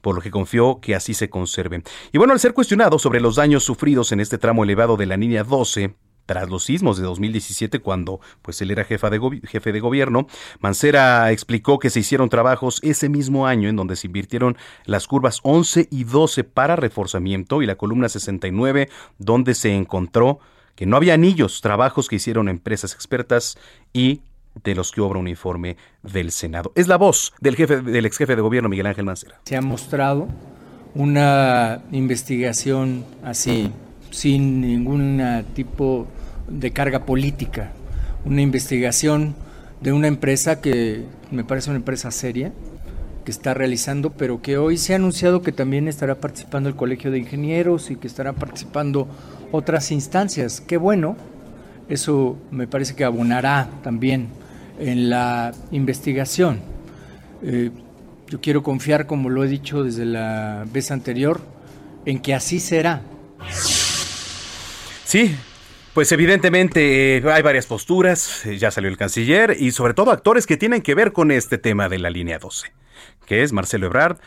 por lo que confió que así se conserve. Y bueno, al ser cuestionado sobre los daños sufridos en este tramo elevado de la línea 12, tras los sismos de 2017, cuando pues él era jefa de jefe de gobierno, Mancera explicó que se hicieron trabajos ese mismo año en donde se invirtieron las curvas 11 y 12 para reforzamiento y la columna 69 donde se encontró que no había anillos, trabajos que hicieron empresas expertas y de los que obra un informe del Senado. Es la voz del jefe del ex jefe de gobierno Miguel Ángel Mancera. Se ha mostrado una investigación así sin ningún tipo de carga política, una investigación de una empresa que me parece una empresa seria, que está realizando, pero que hoy se ha anunciado que también estará participando el Colegio de Ingenieros y que estará participando otras instancias. Qué bueno, eso me parece que abonará también en la investigación. Eh, yo quiero confiar, como lo he dicho desde la vez anterior, en que así será. Sí, pues evidentemente eh, hay varias posturas, eh, ya salió el canciller y sobre todo actores que tienen que ver con este tema de la línea 12, que es Marcelo Ebrard,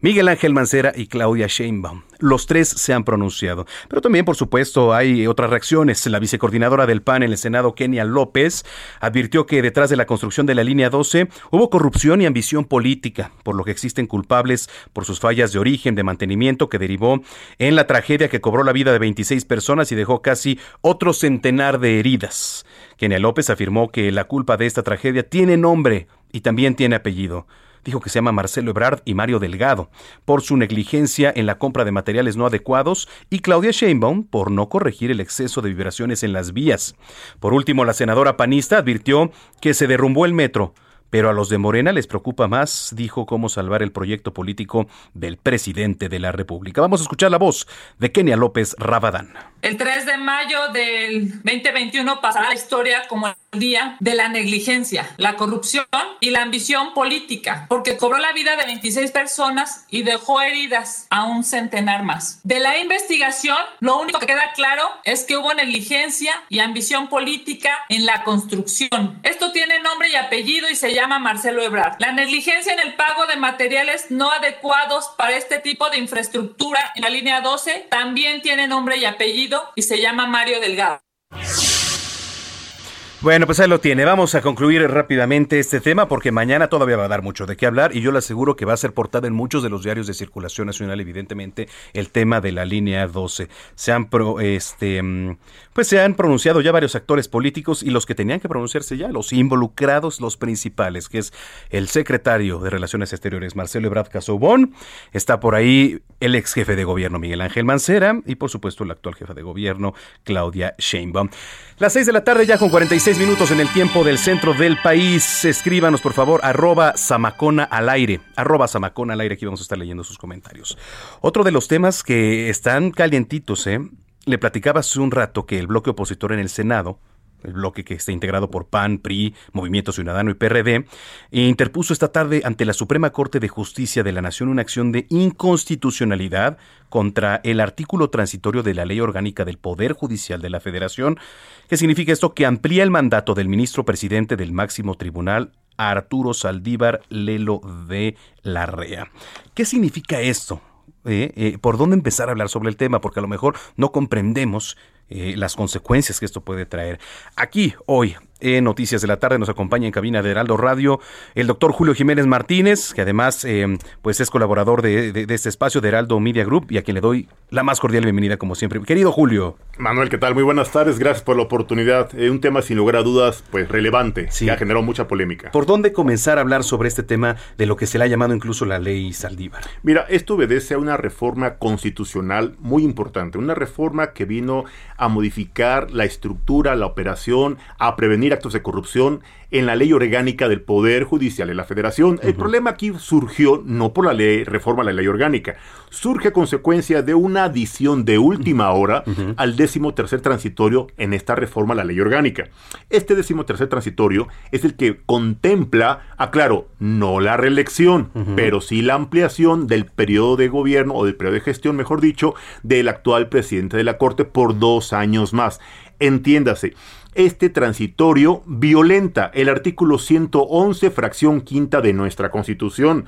Miguel Ángel Mancera y Claudia Sheinbaum. Los tres se han pronunciado. Pero también, por supuesto, hay otras reacciones. La vicecoordinadora del PAN en el Senado, Kenia López, advirtió que detrás de la construcción de la línea 12 hubo corrupción y ambición política, por lo que existen culpables por sus fallas de origen, de mantenimiento, que derivó en la tragedia que cobró la vida de 26 personas y dejó casi otro centenar de heridas. Kenia López afirmó que la culpa de esta tragedia tiene nombre y también tiene apellido dijo que se llama Marcelo Ebrard y Mario Delgado, por su negligencia en la compra de materiales no adecuados, y Claudia Sheinbaum por no corregir el exceso de vibraciones en las vías. Por último, la senadora panista advirtió que se derrumbó el metro, pero a los de Morena les preocupa más, dijo, cómo salvar el proyecto político del presidente de la República. Vamos a escuchar la voz de Kenia López Rabadán. El 3 de mayo del 2021 pasará la historia como día de la negligencia, la corrupción y la ambición política, porque cobró la vida de 26 personas y dejó heridas a un centenar más. De la investigación, lo único que queda claro es que hubo negligencia y ambición política en la construcción. Esto tiene nombre y apellido y se llama Marcelo Ebrard. La negligencia en el pago de materiales no adecuados para este tipo de infraestructura en la línea 12 también tiene nombre y apellido y se llama Mario Delgado. Bueno, pues ahí lo tiene. Vamos a concluir rápidamente este tema porque mañana todavía va a dar mucho de qué hablar y yo le aseguro que va a ser portada en muchos de los diarios de circulación nacional, evidentemente, el tema de la línea 12. Se han, pro, este, mm, pues se han pronunciado ya varios actores políticos y los que tenían que pronunciarse ya, los involucrados, los principales, que es el secretario de Relaciones Exteriores, Marcelo Ebrard Casobón. Está por ahí el ex jefe de gobierno, Miguel Ángel Mancera, y por supuesto la actual jefa de gobierno, Claudia Sheinbaum. Las 6 de la tarde ya con 46 minutos en el tiempo del centro del país. Escríbanos, por favor, arroba Samacona al aire. Arroba Samacona al aire, aquí vamos a estar leyendo sus comentarios. Otro de los temas que están calientitos, ¿eh? Le platicaba hace un rato que el bloque opositor en el Senado el bloque que está integrado por PAN, PRI, Movimiento Ciudadano y PRD, interpuso esta tarde ante la Suprema Corte de Justicia de la Nación una acción de inconstitucionalidad contra el artículo transitorio de la Ley Orgánica del Poder Judicial de la Federación. ¿Qué significa esto? Que amplía el mandato del ministro presidente del máximo tribunal, Arturo Saldívar Lelo de la Rea. ¿Qué significa esto? Eh, eh, ¿Por dónde empezar a hablar sobre el tema? Porque a lo mejor no comprendemos eh, las consecuencias que esto puede traer. Aquí, hoy, en Noticias de la Tarde nos acompaña en cabina de Heraldo Radio el doctor Julio Jiménez Martínez, que además eh, pues es colaborador de, este espacio de Heraldo Media Group y a quien le doy la más cordial bienvenida como siempre. Querido Julio. Manuel, ¿qué tal? Muy buenas tardes, gracias por la oportunidad. Eh, un tema sin lugar a dudas pues relevante, que ha generado mucha polémica. ¿Por dónde comenzar a hablar sobre este tema de lo que se le ha llamado incluso la ley Saldívar? Mira, esto obedece a una reforma constitucional muy importante, una reforma que vino a modificar la estructura, la operación, a prevenir prevenir actos de corrupción en la ley orgánica del Poder Judicial de la Federación. El problema aquí surgió no por la ley reforma a la ley orgánica, surge a consecuencia de una adición de última hora al décimo tercer transitorio en esta reforma a la ley orgánica. Este décimo tercer transitorio es el que contempla, aclaro, no la reelección, pero sí la ampliación del periodo de gobierno o del periodo de gestión, mejor dicho, del actual presidente de la Corte por dos años más. Entiéndase, este transitorio violenta el artículo 111, fracción quinta de nuestra Constitución.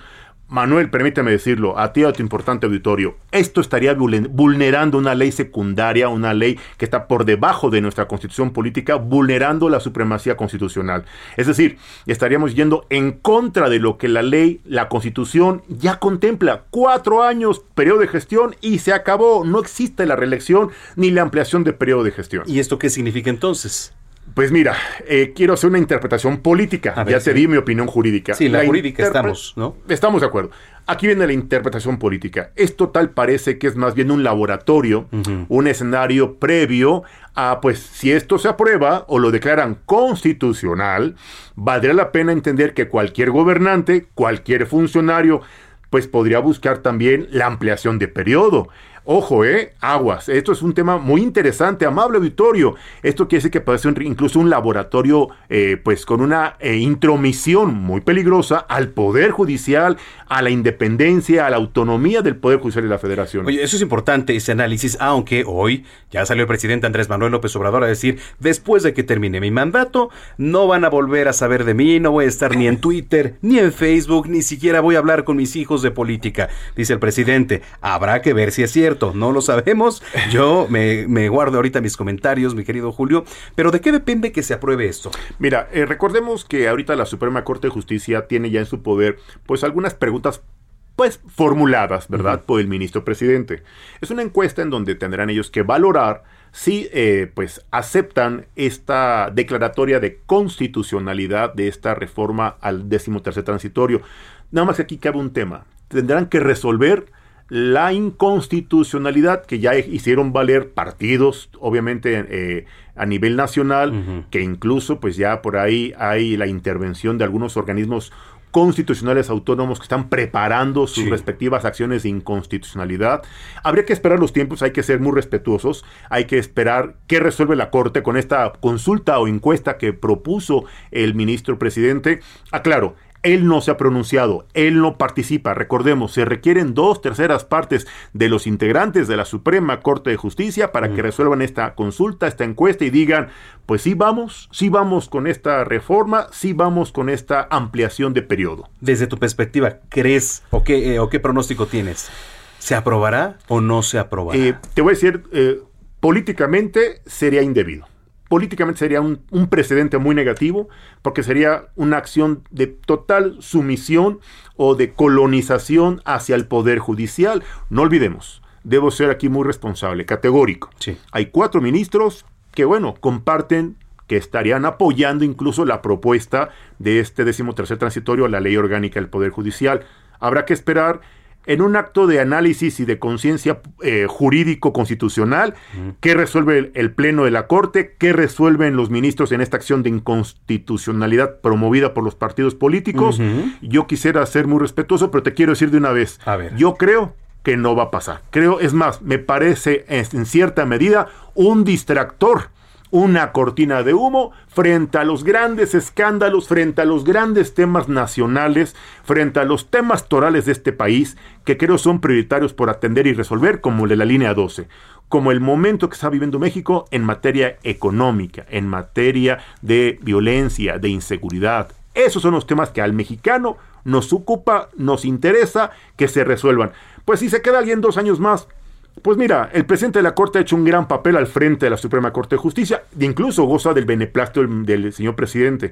Manuel, permíteme decirlo, a ti a tu importante auditorio, esto estaría vulnerando una ley secundaria, una ley que está por debajo de nuestra constitución política, vulnerando la supremacía constitucional. Es decir, estaríamos yendo en contra de lo que la ley, la constitución ya contempla. Cuatro años, periodo de gestión y se acabó. No existe la reelección ni la ampliación de periodo de gestión. ¿Y esto qué significa entonces? Pues mira, eh, quiero hacer una interpretación política. ya te di mi opinión jurídica. Sí, la, jurídica estamos, ¿no? Estamos de acuerdo. Aquí viene la interpretación política. Esto tal parece que es más bien un laboratorio, un escenario previo a, pues, si esto se aprueba o lo declaran constitucional, valdría la pena entender que cualquier gobernante, cualquier funcionario, pues podría buscar también la ampliación de periodo. Ojo, eh, aguas. Esto es un tema muy interesante, amable auditorio. Esto quiere decir que puede ser incluso un laboratorio, eh, pues con una eh, intromisión muy peligrosa al poder judicial, a la independencia, a la autonomía del poder judicial de la Federación. Oye, eso es importante ese análisis, aunque hoy ya salió el presidente Andrés Manuel López Obrador a decir, después de que termine mi mandato, no van a volver a saber de mí, no voy a estar ni en Twitter, ni en Facebook, ni siquiera voy a hablar con mis hijos de política. Dice el presidente, habrá que ver si es cierto no lo sabemos. Yo me, guardo ahorita mis comentarios, mi querido Julio. Pero ¿de qué depende que se apruebe esto? Mira, eh, recordemos que ahorita la Suprema Corte de Justicia tiene ya en su poder pues algunas preguntas pues formuladas, ¿verdad? Por el ministro presidente. Es una encuesta en donde tendrán ellos que valorar si eh, pues aceptan esta declaratoria de constitucionalidad de esta reforma al décimo tercer transitorio. Nada más que aquí cabe un tema. Tendrán que resolver la inconstitucionalidad que ya hicieron valer partidos, obviamente eh, a nivel nacional, que incluso pues ya por ahí hay la intervención de algunos organismos constitucionales autónomos que están preparando sus respectivas acciones de inconstitucionalidad. Habría que esperar los tiempos, hay que ser muy respetuosos, hay que esperar qué resuelve la Corte con esta consulta o encuesta que propuso el ministro presidente. Aclaro, él no se ha pronunciado, él no participa. Recordemos, se requieren dos terceras partes de los integrantes de la Suprema Corte de Justicia para que resuelvan esta consulta, esta encuesta y digan, pues sí vamos, sí vamos con esta reforma, sí vamos con esta ampliación de periodo. Desde tu perspectiva, ¿crees o qué, eh, o qué pronóstico tienes? ¿Se aprobará o no se aprobará? Eh, te voy a decir, eh, políticamente sería indebido políticamente sería un, precedente muy negativo, porque sería una acción de total sumisión o de colonización hacia el Poder Judicial. No olvidemos, debo ser aquí muy responsable, categórico. Hay cuatro ministros que, bueno, comparten que estarían apoyando incluso la propuesta de este tercer transitorio a la ley orgánica del Poder Judicial. Habrá que esperar en un acto de análisis y de conciencia eh, jurídico-constitucional, qué resuelve el, Pleno de la Corte, qué resuelven los ministros en esta acción de inconstitucionalidad promovida por los partidos políticos. Yo quisiera ser muy respetuoso, pero te quiero decir de una vez, yo creo que no va a pasar. Creo, es más, me parece en cierta medida un distractor una cortina de humo frente a los grandes escándalos, frente a los grandes temas nacionales, frente a los temas torales de este país, que creo son prioritarios por atender y resolver, como el de la línea 12, como el momento que está viviendo México en materia económica, en materia de violencia, de inseguridad. Esos son los temas que al mexicano nos ocupa, nos interesa que se resuelvan. Pues si se queda alguien dos años más, pues mira, el presidente de la Corte ha hecho un gran papel al frente de la Suprema Corte de Justicia, e incluso goza del beneplácito del, señor presidente.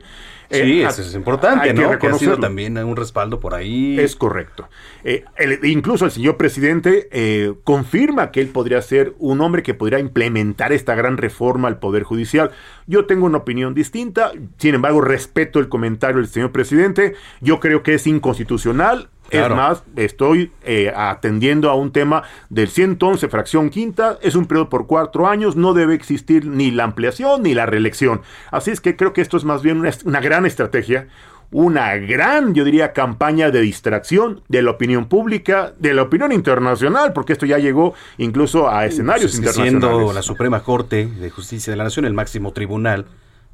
Sí, eh, eso es importante, ¿no? Que, ha también un respaldo por ahí. Es correcto. Eh, incluso el señor presidente eh, confirma que él podría ser un hombre que podría implementar esta gran reforma al Poder Judicial. Yo tengo una opinión distinta, sin embargo, respeto el comentario del señor presidente. Yo creo que es inconstitucional Es más, estoy eh, atendiendo a un tema del 111 fracción quinta, es un periodo por cuatro años, no debe existir ni la ampliación ni la reelección. Así es que creo que esto es más bien una, una gran estrategia, una gran, yo diría, campaña de distracción de la opinión pública, de la opinión internacional, porque esto ya llegó incluso a escenarios Pues, internacionales. Siendo la Suprema Corte de Justicia de la Nación el máximo tribunal.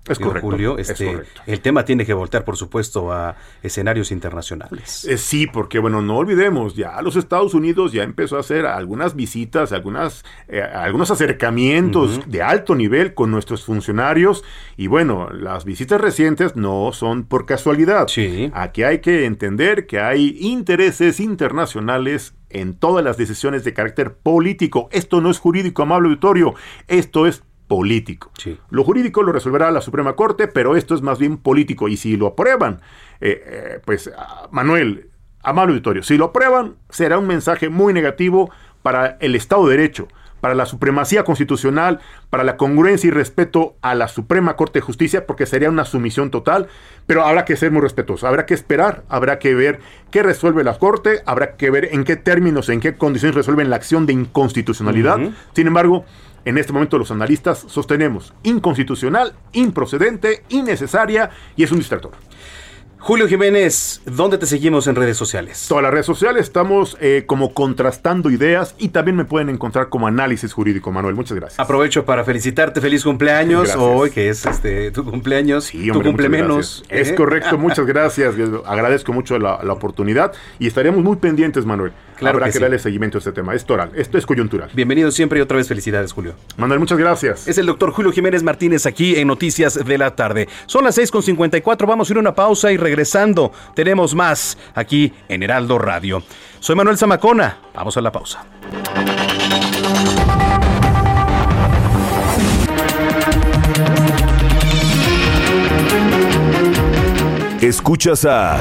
Es correcto, Julio, es este, correcto. el tema tiene que voltear, por supuesto, a escenarios internacionales. Eh, sí, porque bueno, no olvidemos, ya los Estados Unidos ya empezó a hacer algunas visitas, algunas, eh, algunos acercamientos de alto nivel con nuestros funcionarios y bueno, las visitas recientes no son por casualidad. Aquí hay que entender que hay intereses internacionales en todas las decisiones de carácter político. Esto no es jurídico, amable auditorio, esto es político. Lo jurídico lo resolverá la Suprema Corte, pero esto es más bien político. Y si lo aprueban, eh, eh, pues ah, Manuel, amable auditorio, si lo aprueban, será un mensaje muy negativo para el Estado de Derecho, para la supremacía constitucional, para la congruencia y respeto a la Suprema Corte de Justicia, porque sería una sumisión total, pero habrá que ser muy respetuosos, habrá que esperar, habrá que ver qué resuelve la Corte, habrá que ver en qué términos, en qué condiciones resuelven la acción de inconstitucionalidad. Sin embargo, en este momento los analistas sostenemos inconstitucional, improcedente, innecesaria y es un distractor. Julio Jiménez, ¿dónde te seguimos en redes sociales? Todas las redes sociales estamos eh, como contrastando ideas y también me pueden encontrar como análisis jurídico, Manuel. Muchas gracias. Aprovecho para felicitarte, feliz cumpleaños hoy, que es este tu cumpleaños, tu Hombre, cumple muchas menos. Es ¿eh? correcto, muchas *laughs* gracias. Agradezco mucho la, la oportunidad y estaremos muy pendientes, Manuel. Claro Habrá que que, sí. darle seguimiento a este tema. Es toral, esto es coyuntural. Bienvenido siempre y otra vez felicidades, Julio. Manuel, muchas gracias. Es el doctor Julio Jiménez Martínez aquí en Noticias de la Tarde. Son las 6.54, vamos a ir a una pausa y regresando tenemos más aquí en Heraldo Radio. Soy Manuel Zamacona, vamos a la pausa. Escuchas a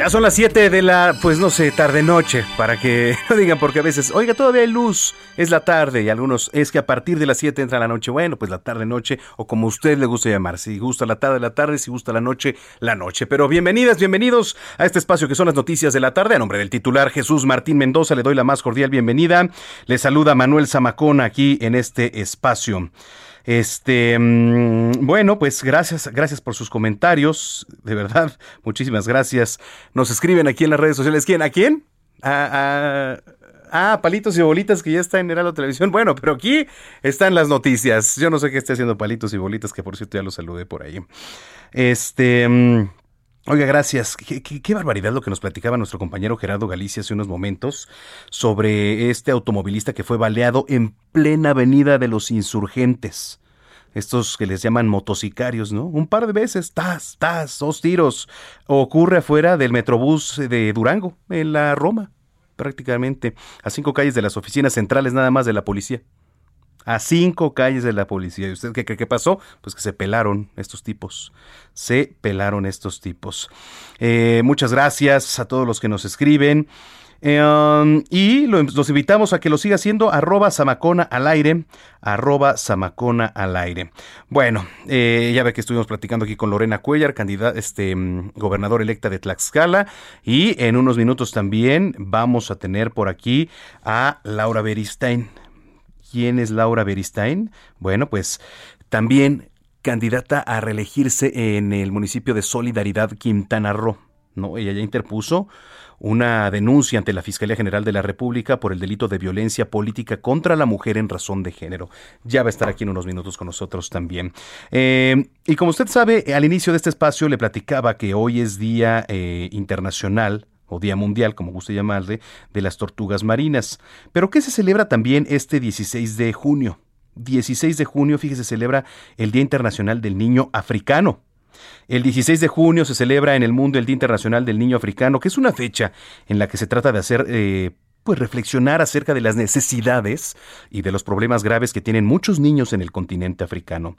Ya son las 7 de la, pues no sé, tarde-noche, para que *laughs* no digan, porque a veces, oiga, todavía hay luz, es la tarde, y algunos, es que a partir de las 7 entra la noche, bueno, pues la tarde-noche, o como usted le gusta llamar, si gusta la tarde, la tarde, si gusta la noche, la noche. Pero bienvenidas, bienvenidos a este espacio que son las noticias de la tarde, a nombre del titular Jesús Martín Mendoza, le doy la más cordial bienvenida, le saluda Manuel Zamacona aquí en este espacio. Este, mm, bueno, pues gracias, gracias por sus comentarios, de verdad, *laughs* muchísimas gracias. Nos escriben aquí en las redes sociales, ¿quién? ¿A quién? A, a- ah, Palitos y Bolitas, que ya está en Heraldo Televisión. Bueno, pero aquí están las noticias. Yo no sé qué esté haciendo Palitos y Bolitas, que por cierto ya los saludé por ahí. Este... Oiga, gracias. Qué barbaridad lo que nos platicaba nuestro compañero Gerardo Galicia hace unos momentos sobre este automovilista que fue baleado en plena avenida de los insurgentes. Estos que les llaman motocicarios, ¿no? Un par de veces, tas, tas, dos tiros. Ocurre afuera del Metrobús de Durango, en la Roma, prácticamente, a cinco calles de las oficinas centrales nada más de la policía. A cinco calles de la policía. ¿Y usted qué cree que pasó? Pues que se pelaron estos tipos. Se pelaron estos tipos. Eh, muchas gracias a todos los que nos escriben. Um, y lo- los invitamos a que lo siga haciendo arroba samacona al aire, arroba samacona al aire. Bueno, eh, ya ve que estuvimos platicando aquí con Lorena Cuellar, candidata, este, mm, gobernador electa de Tlaxcala, y en unos minutos también vamos a tener por aquí a Laura Beristain. ¿Quién es Laura Beristain? Bueno, pues también candidata a reelegirse en el municipio de Solidaridad, Quintana Roo. ¿no? Ella ya interpuso una denuncia ante la Fiscalía General de la República por el delito de violencia política contra la mujer en razón de género. Ya va a estar aquí en unos minutos con nosotros también. Eh, y como usted sabe, al inicio de este espacio le platicaba que hoy es Día eh, Internacional o Día Mundial, como guste llamarle, de las tortugas marinas. Pero ¿qué se celebra también este 16 de junio? 16 de junio, fíjese, se celebra el Día Internacional del Niño Africano. El 16 de junio se celebra en el mundo el Día Internacional del Niño Africano, que es una fecha en la que se trata de hacer eh, pues reflexionar acerca de las necesidades y de los problemas graves que tienen muchos niños en el continente africano.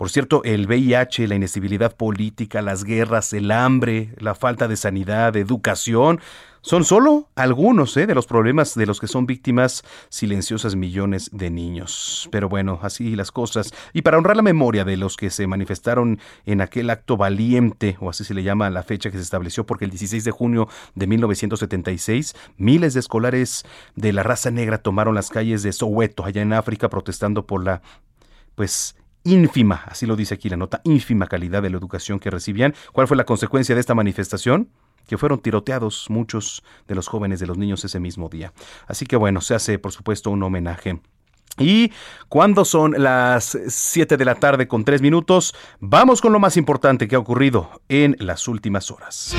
Por cierto, el VIH, la inestabilidad política, las guerras, el hambre, la falta de sanidad, educación, son solo algunos ¿eh? de los problemas de los que son víctimas silenciosas millones de niños. Pero bueno, así las cosas. Y para honrar la memoria de los que se manifestaron en aquel acto valiente, o así se le llama la fecha que se estableció, porque el 16 de junio de 1976, miles de escolares de la raza negra tomaron las calles de Soweto, allá en África, protestando por la, pues, ínfima, así lo dice aquí la nota, ínfima calidad de la educación que recibían. ¿Cuál fue la consecuencia de esta manifestación? que fueron tiroteados muchos de los jóvenes de los niños ese mismo día. Así que bueno, se hace por supuesto un homenaje. Y cuando son las 7 de la tarde con 3 minutos, vamos con lo más importante que ha ocurrido en las últimas horas.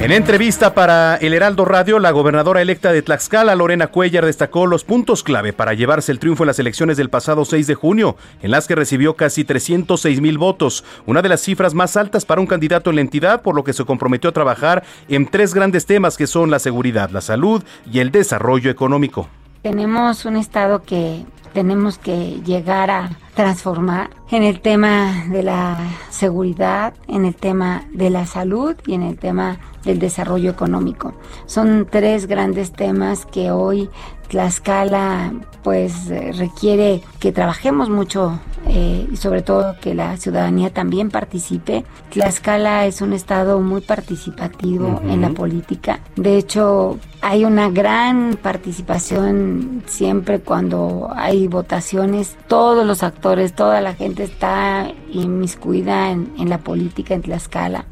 En entrevista para El Heraldo Radio, la gobernadora electa de Tlaxcala, Lorena Cuellar, destacó los puntos clave para llevarse el triunfo en las elecciones del pasado 6 de junio, en las que recibió casi 306 mil votos, una de las cifras más altas para un candidato en la entidad, por lo que se comprometió a trabajar en tres grandes temas que son la seguridad, la salud y el desarrollo económico. Tenemos un estado que tenemos que llegar a transformar en el tema de la seguridad, en el tema de la salud y en el tema del desarrollo económico. Son tres grandes temas que hoy Tlaxcala pues eh, requiere que trabajemos mucho eh, y sobre todo que la ciudadanía también participe. Tlaxcala es un estado muy participativo en la política. De hecho, hay una gran participación siempre cuando hay votaciones. Todos los actores, toda la gente está inmiscuida en, en la política en Tlaxcala.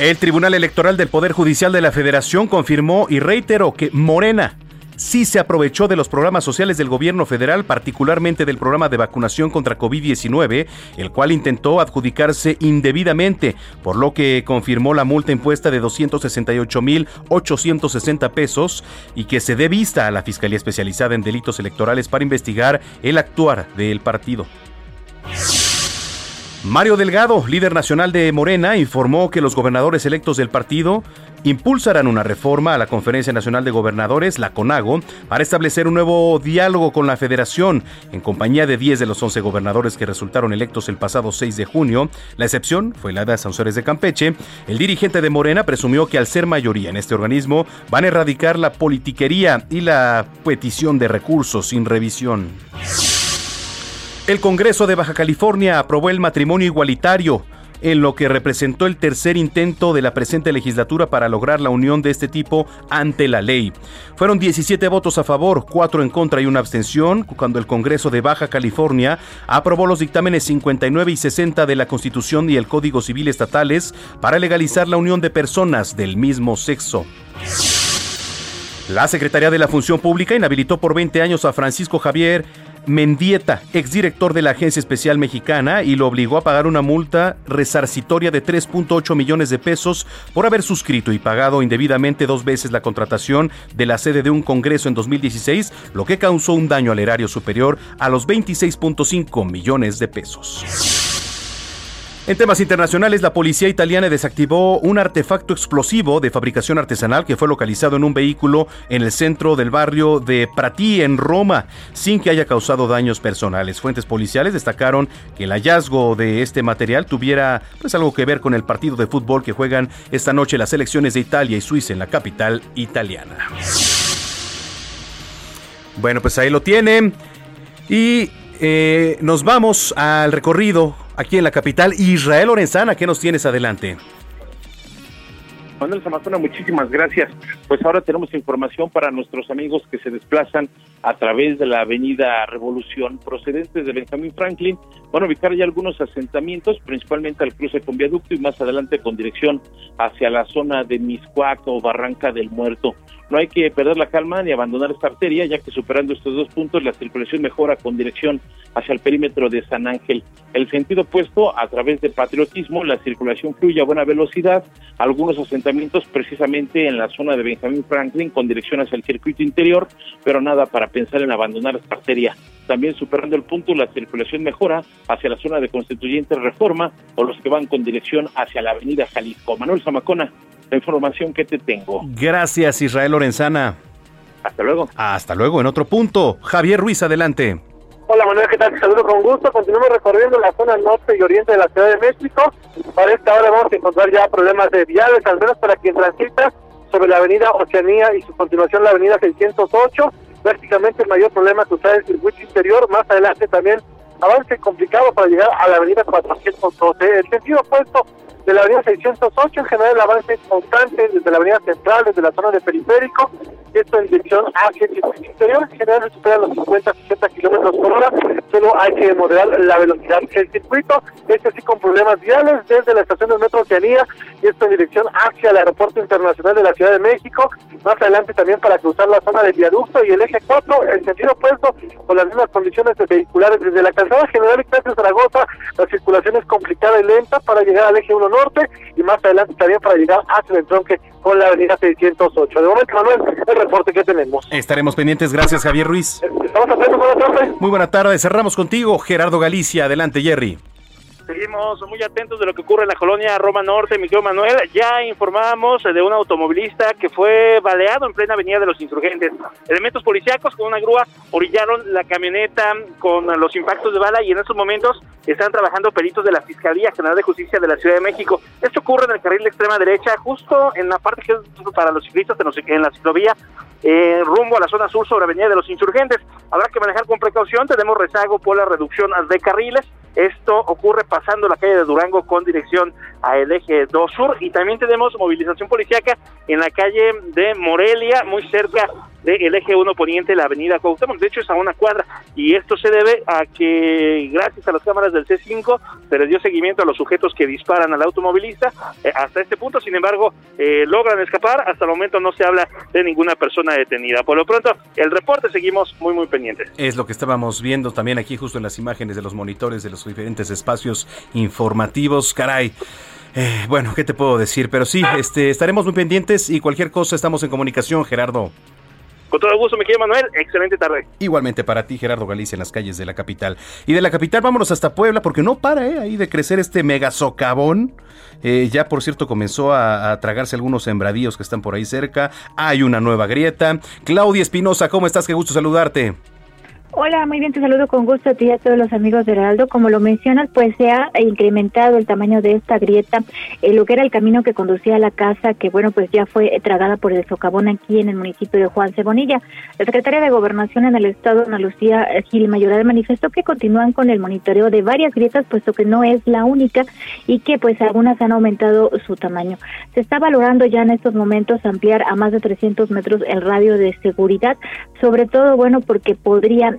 El Tribunal Electoral del Poder Judicial de la Federación confirmó y reiteró que Morena sí se aprovechó de los programas sociales del gobierno federal, particularmente del programa de vacunación contra COVID-19, el cual intentó adjudicarse indebidamente, por lo que confirmó la multa impuesta de 268.860 pesos y que se dé vista a la Fiscalía Especializada en Delitos Electorales para investigar el actuar del partido. Mario Delgado, líder nacional de Morena, informó que los gobernadores electos del partido impulsarán una reforma a la Conferencia Nacional de Gobernadores, la CONAGO, para establecer un nuevo diálogo con la Federación. En compañía de 10 de los 11 gobernadores que resultaron electos el pasado 6 de junio, la excepción fue la de Sansores de Campeche, el dirigente de Morena presumió que al ser mayoría en este organismo van a erradicar la politiquería y la petición de recursos sin revisión. El Congreso de Baja California aprobó el matrimonio igualitario, en lo que representó el tercer intento de la presente legislatura para lograr la unión de este tipo ante la ley. Fueron 17 votos a favor, 4 en contra y una abstención, cuando el Congreso de Baja California aprobó los dictámenes 59 y 60 de la Constitución y el Código Civil estatales para legalizar la unión de personas del mismo sexo. La Secretaría de la Función Pública inhabilitó por 20 años a Francisco Javier Mendieta, exdirector de la Agencia Especial Mexicana, y lo obligó a pagar una multa resarcitoria de 3.8 millones de pesos por haber suscrito y pagado indebidamente dos veces la contratación de la sede de un congreso en 2016, lo que causó un daño al erario superior a los 26.5 millones de pesos. En temas internacionales, la policía italiana desactivó un artefacto explosivo de fabricación artesanal que fue localizado en un vehículo en el centro del barrio de Prati, en Roma, sin que haya causado daños personales. Fuentes policiales destacaron que el hallazgo de este material tuviera pues, algo que ver con el partido de fútbol que juegan esta noche las selecciones de Italia y Suiza en la capital italiana. Bueno, pues ahí lo tienen. Y eh, nos vamos al recorrido aquí en la capital. Israel Lorenzana, ¿qué nos tienes adelante? Manuel Zamacona, muchísimas gracias. Pues ahora tenemos información para nuestros amigos que se desplazan a través de la avenida Revolución procedentes de Benjamin Franklin. Van a ubicar ya algunos asentamientos, principalmente al cruce con viaducto y más adelante con dirección hacia la zona de Miscuac o Barranca del Muerto. No hay que perder la calma ni abandonar esta arteria, ya que superando estos dos puntos la circulación mejora con dirección hacia el perímetro de San Ángel. El sentido opuesto, a través de patriotismo, la circulación fluye a buena velocidad, algunos asentamientos precisamente en la zona de Benjamin Franklin con dirección hacia el circuito interior, pero nada para pensar en abandonar esta arteria. También superando el punto, la circulación mejora hacia la zona de Constituyente Reforma o los que van con dirección hacia la avenida Jalisco. Manuel Zamacona, la información que te tengo. Gracias, Israel Lorenzana. Hasta luego. Hasta luego. En otro punto, Javier Ruiz, adelante. Hola Manuel, ¿qué tal? Te saludo con gusto. Continuamos recorriendo la zona norte y oriente de la Ciudad de México. Para esta hora vamos a encontrar ya problemas de viales, al menos para quien transita sobre la avenida Oceanía y su continuación la avenida 608. Prácticamente el mayor problema que usar el circuito interior. Más adelante también avance complicado para llegar a la avenida 412. El sentido opuesto de la avenida 608, en general el avance constante desde la avenida central, desde la zona de periférico, esto en dirección hacia el circuito interior, en general supera los 50, 60 kilómetros por hora, solo hay que moderar la velocidad del circuito, este sí con problemas viales desde la estación del metro Oceanía, y esto en dirección hacia el aeropuerto internacional de la Ciudad de México, más adelante también para cruzar la zona del viaducto y el eje 4, en sentido opuesto, con las mismas condiciones vehiculares desde la calzada general Ignacio Zaragoza, la circulación es complicada y lenta para llegar al eje 1 norte y más adelante también para llegar hacia el entronque con la avenida 608. De momento, Manuel, el reporte que tenemos. Estaremos pendientes. Gracias, Javier Ruiz. Estamos atentos, buenas tardes. Muy buena tarde. Cerramos contigo, Gerardo Galicia. Adelante, Jerry. Seguimos muy atentos de lo que ocurre en la colonia Roma Norte, Miguel Manuel. Ya informamos de un automovilista que fue baleado en plena avenida de los insurgentes. Elementos policíacos con una grúa orillaron la camioneta con los impactos de bala y en estos momentos están trabajando peritos de la Fiscalía General de Justicia de la Ciudad de México. Esto ocurre en el carril de extrema derecha, justo en la parte que es para los ciclistas en la ciclovía eh, rumbo a la zona sur sobre Avenida de los Insurgentes. Habrá que manejar con precaución, tenemos rezago por la reducción de carriles. Esto ocurre pasando la calle de Durango con dirección a el eje 2 sur. Y también tenemos movilización policíaca en la calle de Morelia, muy cerca del eje 1 poniente, la avenida Cuauhtémoc, de hecho es a una cuadra, y esto se debe a que gracias a las cámaras del C5 se les dio seguimiento a los sujetos que disparan al automovilista eh, hasta este punto, sin embargo eh, logran escapar, hasta el momento no se habla de ninguna persona detenida. Por lo pronto, el reporte seguimos muy muy pendientes. Es lo que estábamos viendo también aquí justo en las imágenes de los monitores de los diferentes espacios informativos, caray. Eh, bueno, ¿qué te puedo decir? Pero sí, este, estaremos muy pendientes y cualquier cosa estamos en comunicación, Gerardo. Con todo gusto, quiero Manuel. Excelente tarde. Igualmente para ti, Gerardo Galicia, en las calles de la capital. Y de la capital vámonos hasta Puebla, porque no para ¿eh? ahí de crecer este mega socavón. Eh, ya, por cierto, comenzó a, a, tragarse algunos sembradíos que están por ahí cerca. Hay una nueva grieta. Claudia Espinosa, ¿cómo estás? Qué gusto saludarte. Hola, muy bien, te saludo con gusto a ti y a todos los amigos de Heraldo. Como lo mencionas, pues se ha incrementado el tamaño de esta grieta, eh, lo que era el camino que conducía a la casa, que bueno, pues ya fue tragada por el socavón aquí en el municipio de Juan Cebonilla. La secretaria de Gobernación en el estado, Ana Lucía Gil Mayoral, manifestó que continúan con el monitoreo de varias grietas, puesto que no es la única y que pues algunas han aumentado su tamaño. Se está valorando ya en estos momentos ampliar a más de 300 metros el radio de seguridad, sobre todo, bueno, porque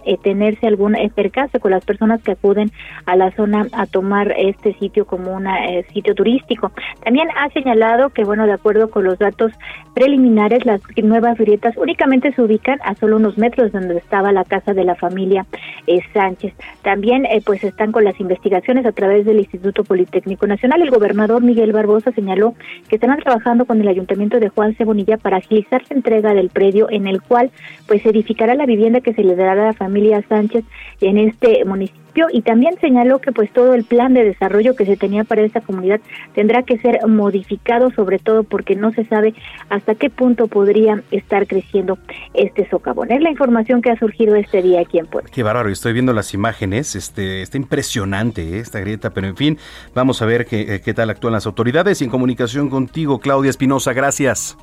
eh, tenerse algún eh, percance con las personas que acuden a la zona a tomar este sitio como un eh, sitio turístico. También ha señalado que, bueno, de acuerdo con los datos preliminares, las nuevas grietas únicamente se ubican a solo unos metros donde estaba la casa de la familia eh, Sánchez. También, pues, están con las investigaciones a través del Instituto Politécnico Nacional. El gobernador Miguel Barbosa señaló que estarán trabajando con el Ayuntamiento de Juan Cebonilla para agilizar la entrega del predio en el cual, pues, se edificará la vivienda que se le dará a la familia Sánchez en este municipio y también señaló que pues todo el plan de desarrollo que se tenía para esta comunidad tendrá que ser modificado sobre todo porque no se sabe hasta qué punto podría estar creciendo este socavón. Es la información que ha surgido este día aquí en Puebla. Qué bárbaro, estoy viendo las imágenes, este está impresionante ¿eh? esta grieta, pero en fin, vamos a ver qué, eh, qué tal actúan las autoridades y en comunicación contigo, Claudia Espinosa, gracias.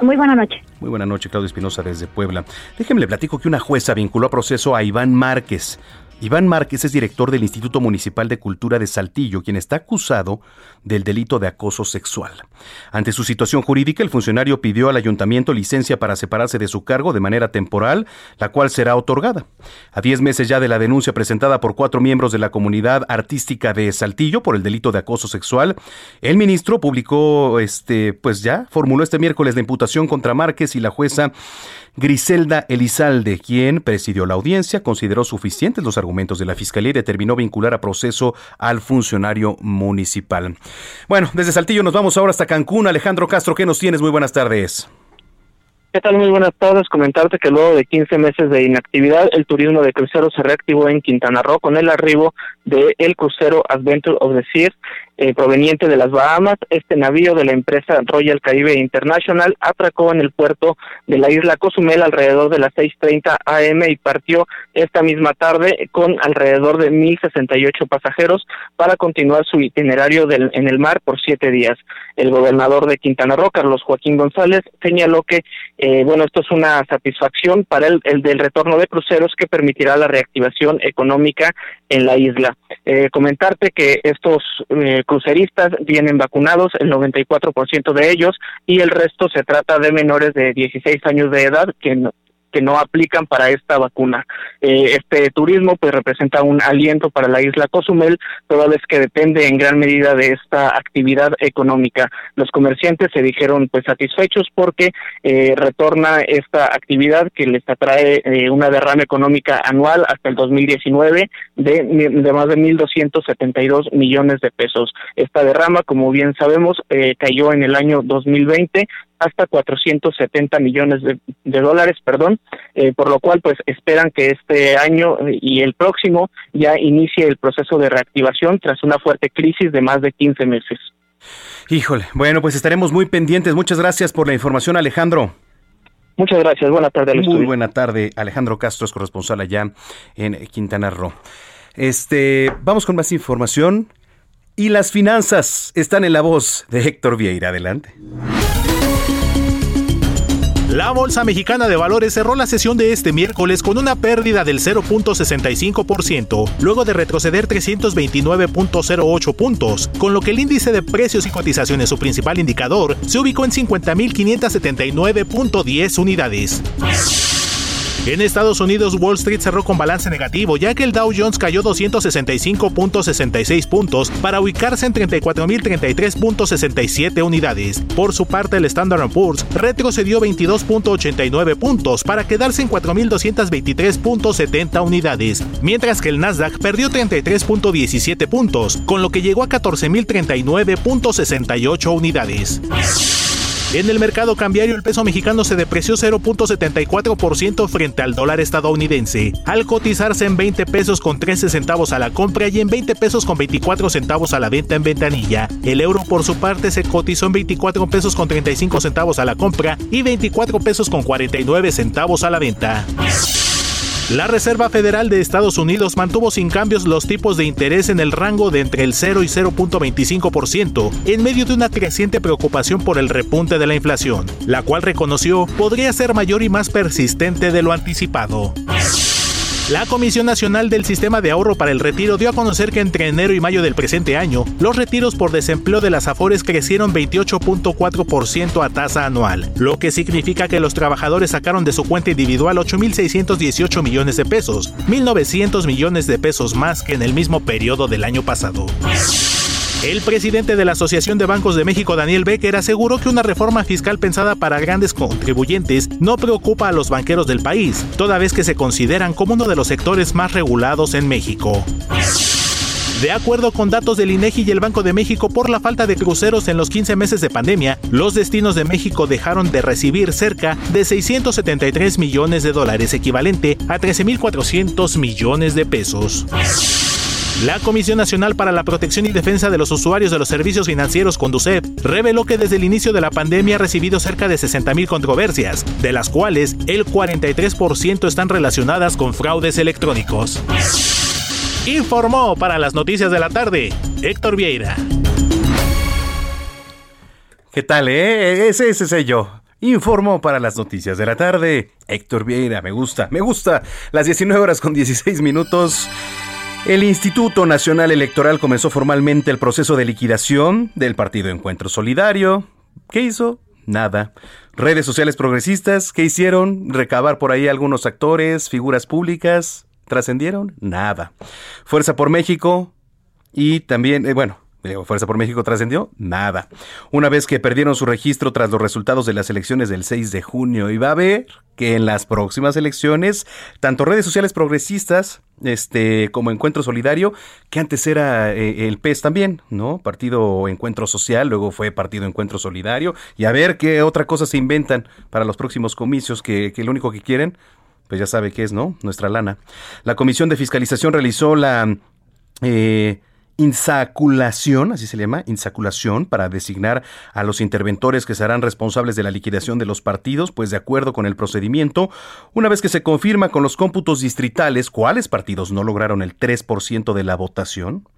Muy buena noche. Muy buena noche, Claudio Espinosa desde Puebla. Déjenme le platico que una jueza vinculó a proceso a Iván Márquez, Iván Márquez es director del Instituto Municipal de Cultura de Saltillo, quien está acusado del delito de acoso sexual. Ante su situación jurídica, el funcionario pidió al ayuntamiento licencia para separarse de su cargo de manera temporal, la cual será otorgada. A diez meses ya de la denuncia presentada por cuatro miembros de la comunidad artística de Saltillo por el delito de acoso sexual, el ministro publicó, este, pues ya, formuló este miércoles la imputación contra Márquez y la jueza Griselda Elizalde, quien presidió la audiencia, consideró suficientes los argumentos de la Fiscalía y determinó vincular a proceso al funcionario municipal. Bueno, desde Saltillo nos vamos ahora hasta Cancún. Alejandro Castro, ¿qué nos tienes? Muy buenas tardes. ¿Qué tal? Muy buenas tardes. Comentarte que luego de 15 meses de inactividad, el turismo de cruceros se reactivó en Quintana Roo con el arribo el crucero Adventure of the Seas eh, proveniente de las Bahamas. Este navío de la empresa Royal Caribe International atracó en el puerto de la isla Cozumel alrededor de las 6.30 am y partió esta misma tarde con alrededor de 1.068 pasajeros para continuar su itinerario del, en el mar por siete días. El gobernador de Quintana Roo, Carlos Joaquín González, señaló que, eh, bueno, esto es una satisfacción para el, el, del retorno de cruceros que permitirá la reactivación económica en la isla. Eh, comentarte que estos eh, cruceristas vienen vacunados, el 94% de ellos, y el resto se trata de menores de 16 años de edad que que no aplican para esta vacuna. Eh, este turismo pues representa un aliento para la isla Cozumel, toda vez que depende en gran medida de esta actividad económica. Los comerciantes se dijeron pues satisfechos porque eh, retorna esta actividad que les atrae eh, una derrama económica anual hasta el 2019 de, de más de 1.272 millones de pesos. Esta derrama, como bien sabemos, cayó en el año 2020 hasta 470 millones de, de dólares, perdón, eh, por lo cual pues esperan que este año y el próximo ya inicie el proceso de reactivación tras una fuerte crisis de más de 15 meses. Híjole, bueno, pues estaremos muy pendientes. Muchas gracias por la información, Alejandro. Muchas gracias. Buena tarde. Muy estudio. buena tarde. Alejandro Castro es corresponsal allá en Quintana Roo. Este, vamos con más información. Y las finanzas están en la voz de Héctor Vieira. Adelante. La Bolsa Mexicana de Valores cerró la sesión de este miércoles con una pérdida del 0.65%, luego de retroceder 329.08 puntos, con lo que el índice de precios y cotizaciones, su principal indicador, se ubicó en 50.579.10 unidades. En Estados Unidos, Wall Street cerró con balance negativo, ya que el Dow Jones cayó 265.66 puntos para ubicarse en 34.033.67 unidades. Por su parte, el Standard Poor's retrocedió 22.89 puntos para quedarse en 4.223.70 unidades, mientras que el Nasdaq perdió 33.17 puntos, con lo que llegó a 14.039.68 unidades. En el mercado cambiario el peso mexicano se depreció 0.74% frente al dólar estadounidense, al cotizarse en 20 pesos con 13 centavos a la compra y en 20 pesos con 24 centavos a la venta en ventanilla. El euro por su parte se cotizó en 24 pesos con 35 centavos a la compra y 24 pesos con 49 centavos a la venta. La Reserva Federal de Estados Unidos mantuvo sin cambios los tipos de interés en el rango de entre el 0 y 0.25% en medio de una creciente preocupación por el repunte de la inflación, la cual reconoció podría ser mayor y más persistente de lo anticipado. La Comisión Nacional del Sistema de Ahorro para el Retiro dio a conocer que entre enero y mayo del presente año, los retiros por desempleo de las AFORES crecieron 28.4% a tasa anual, lo que significa que los trabajadores sacaron de su cuenta individual 8.618 millones de pesos, 1.900 millones de pesos más que en el mismo periodo del año pasado. El presidente de la Asociación de Bancos de México, Daniel Becker, aseguró que una reforma fiscal pensada para grandes contribuyentes no preocupa a los banqueros del país, toda vez que se consideran como uno de los sectores más regulados en México. De acuerdo con datos del INEGI y el Banco de México, por la falta de cruceros en los 15 meses de pandemia, los destinos de México dejaron de recibir cerca de 673 millones de dólares, equivalente a 13.400 millones de pesos. La Comisión Nacional para la Protección y Defensa de los Usuarios de los Servicios Financieros, Conducef, reveló que desde el inicio de la pandemia ha recibido cerca de 60.000 controversias, de las cuales el 43% están relacionadas con fraudes electrónicos. Informó para las noticias de la tarde Héctor Vieira. ¿Qué tal, eh? Ese, ese soy yo. Informó para las noticias de la tarde Héctor Vieira. Me gusta, me gusta. Las 19 horas con 16 minutos. El Instituto Nacional Electoral comenzó formalmente el proceso de liquidación del Partido Encuentro Solidario. ¿Qué hizo? Nada. Redes sociales progresistas, ¿qué hicieron? Recabar por ahí algunos actores, figuras públicas. ¿Trascendieron? Nada. Fuerza por México y también, eh, bueno, Fuerza por México trascendió nada. Una vez que perdieron su registro tras los resultados de las elecciones del 6 de junio, iba a ver que en las próximas elecciones, tanto redes sociales progresistas, este, como Encuentro Solidario, que antes era eh, el PES también, ¿no? Partido Encuentro Social, luego fue Partido Encuentro Solidario, y a ver qué otra cosa se inventan para los próximos comicios, que, que lo único que quieren, pues ya sabe qué es, ¿no? Nuestra lana. La Comisión de Fiscalización realizó la... Eh, insaculación, así se llama, insaculación, para designar a los interventores que serán responsables de la liquidación de los partidos, pues de acuerdo con el procedimiento, una vez que se confirma con los cómputos distritales cuáles partidos no lograron el 3% de la votación,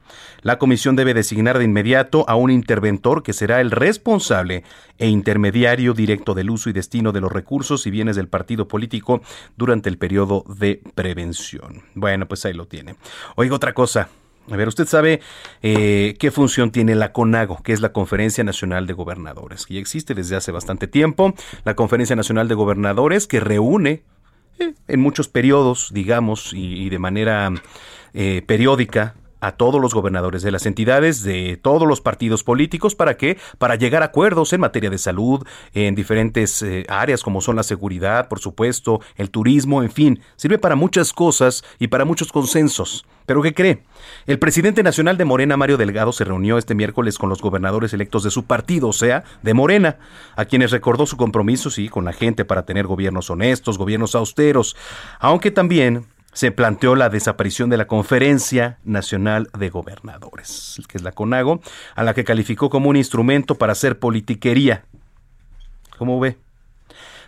la comisión debe designar de inmediato a un interventor que será el responsable e intermediario directo del uso y destino de los recursos y bienes del partido político durante el periodo de prevención. Bueno, pues ahí lo tiene. Oiga, otra cosa. A ver, usted sabe eh, qué función tiene la CONAGO, que es la Conferencia Nacional de Gobernadores, que ya existe desde hace bastante tiempo. La Conferencia Nacional de Gobernadores que reúne eh, en muchos periodos, digamos, y, de manera eh, periódica a todos los gobernadores de las entidades, de todos los partidos políticos, ¿para qué? Para llegar a acuerdos en materia de salud, en diferentes eh, áreas como son la seguridad, por supuesto, el turismo, en fin, sirve para muchas cosas y para muchos consensos. ¿Pero qué cree? El presidente nacional de Morena, Mario Delgado, se reunió este miércoles con los gobernadores electos de su partido, o sea, de Morena, a quienes recordó su compromiso, sí, con la gente para tener gobiernos honestos, gobiernos austeros, aunque también se planteó la desaparición de la Conferencia Nacional de Gobernadores, que es la CONAGO, a la que calificó como un instrumento para hacer politiquería. ¿Cómo ve?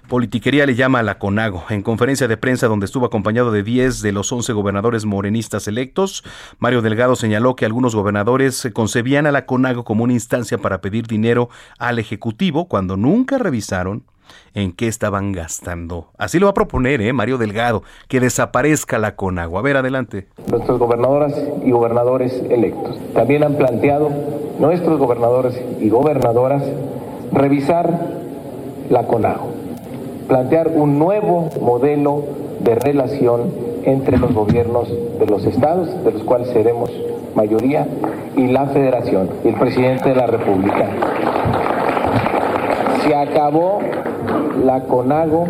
Politiquería le llama a la CONAGO. En conferencia de prensa donde estuvo acompañado de 10 de los 11 gobernadores morenistas electos, Mario Delgado señaló que algunos gobernadores concebían a la CONAGO como una instancia para pedir dinero al Ejecutivo cuando nunca revisaron en qué estaban gastando. Así lo va a proponer ¿eh? Mario Delgado, que desaparezca la Conagua. A ver, adelante. Nuestras gobernadoras y gobernadores electos también han planteado, nuestros gobernadores y gobernadoras, revisar la CONAGO, plantear un nuevo modelo de relación entre los gobiernos de los estados, de los cuales seremos mayoría, y la federación, y el presidente de la República. Se acabó la CONAGO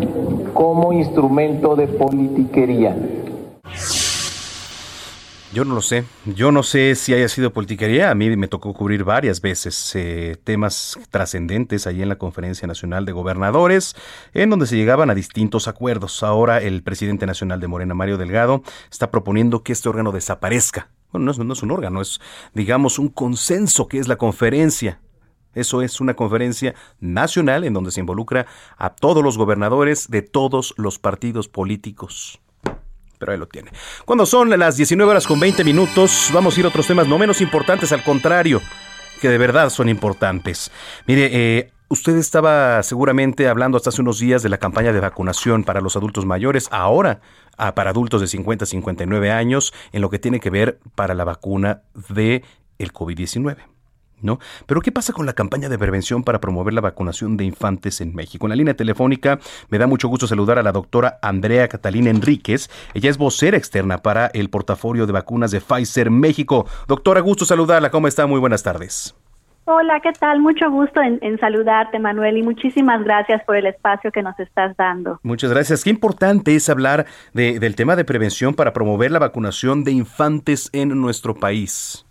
como instrumento de politiquería. Yo no lo sé. Yo no sé si haya sido politiquería. A mí me tocó cubrir varias veces eh, temas trascendentes ahí en la Conferencia Nacional de Gobernadores, en donde se llegaban a distintos acuerdos. Ahora el presidente nacional de Morena, Mario Delgado, está proponiendo que este órgano desaparezca. Bueno, no no es un órgano, es, digamos, un consenso que es la conferencia. Eso es una conferencia nacional en donde se involucra a todos los gobernadores de todos los partidos políticos. Pero ahí lo tiene. Cuando son las 19 horas con 20 minutos, vamos a ir a otros temas no menos importantes, al contrario, que de verdad son importantes. Mire, eh, Usted estaba seguramente hablando hasta hace unos días de la campaña de vacunación para los adultos mayores, ahora ah, para adultos de 50 a 59 años, en lo que tiene que ver para la vacuna de el COVID-19. ¿No? Pero ¿qué pasa con la campaña de prevención para promover la vacunación de infantes en México? En la línea telefónica me da mucho gusto saludar a la doctora Andrea Catalina Enríquez. Ella es vocera externa para el portafolio de vacunas de Pfizer México. Doctora, gusto saludarla. ¿Cómo está? Muy buenas tardes. Hola, ¿qué tal? Mucho gusto en, saludarte, Manuel, y muchísimas gracias por el espacio que nos estás dando. Muchas gracias. Qué importante es hablar del tema de prevención para promover la vacunación de infantes en nuestro país.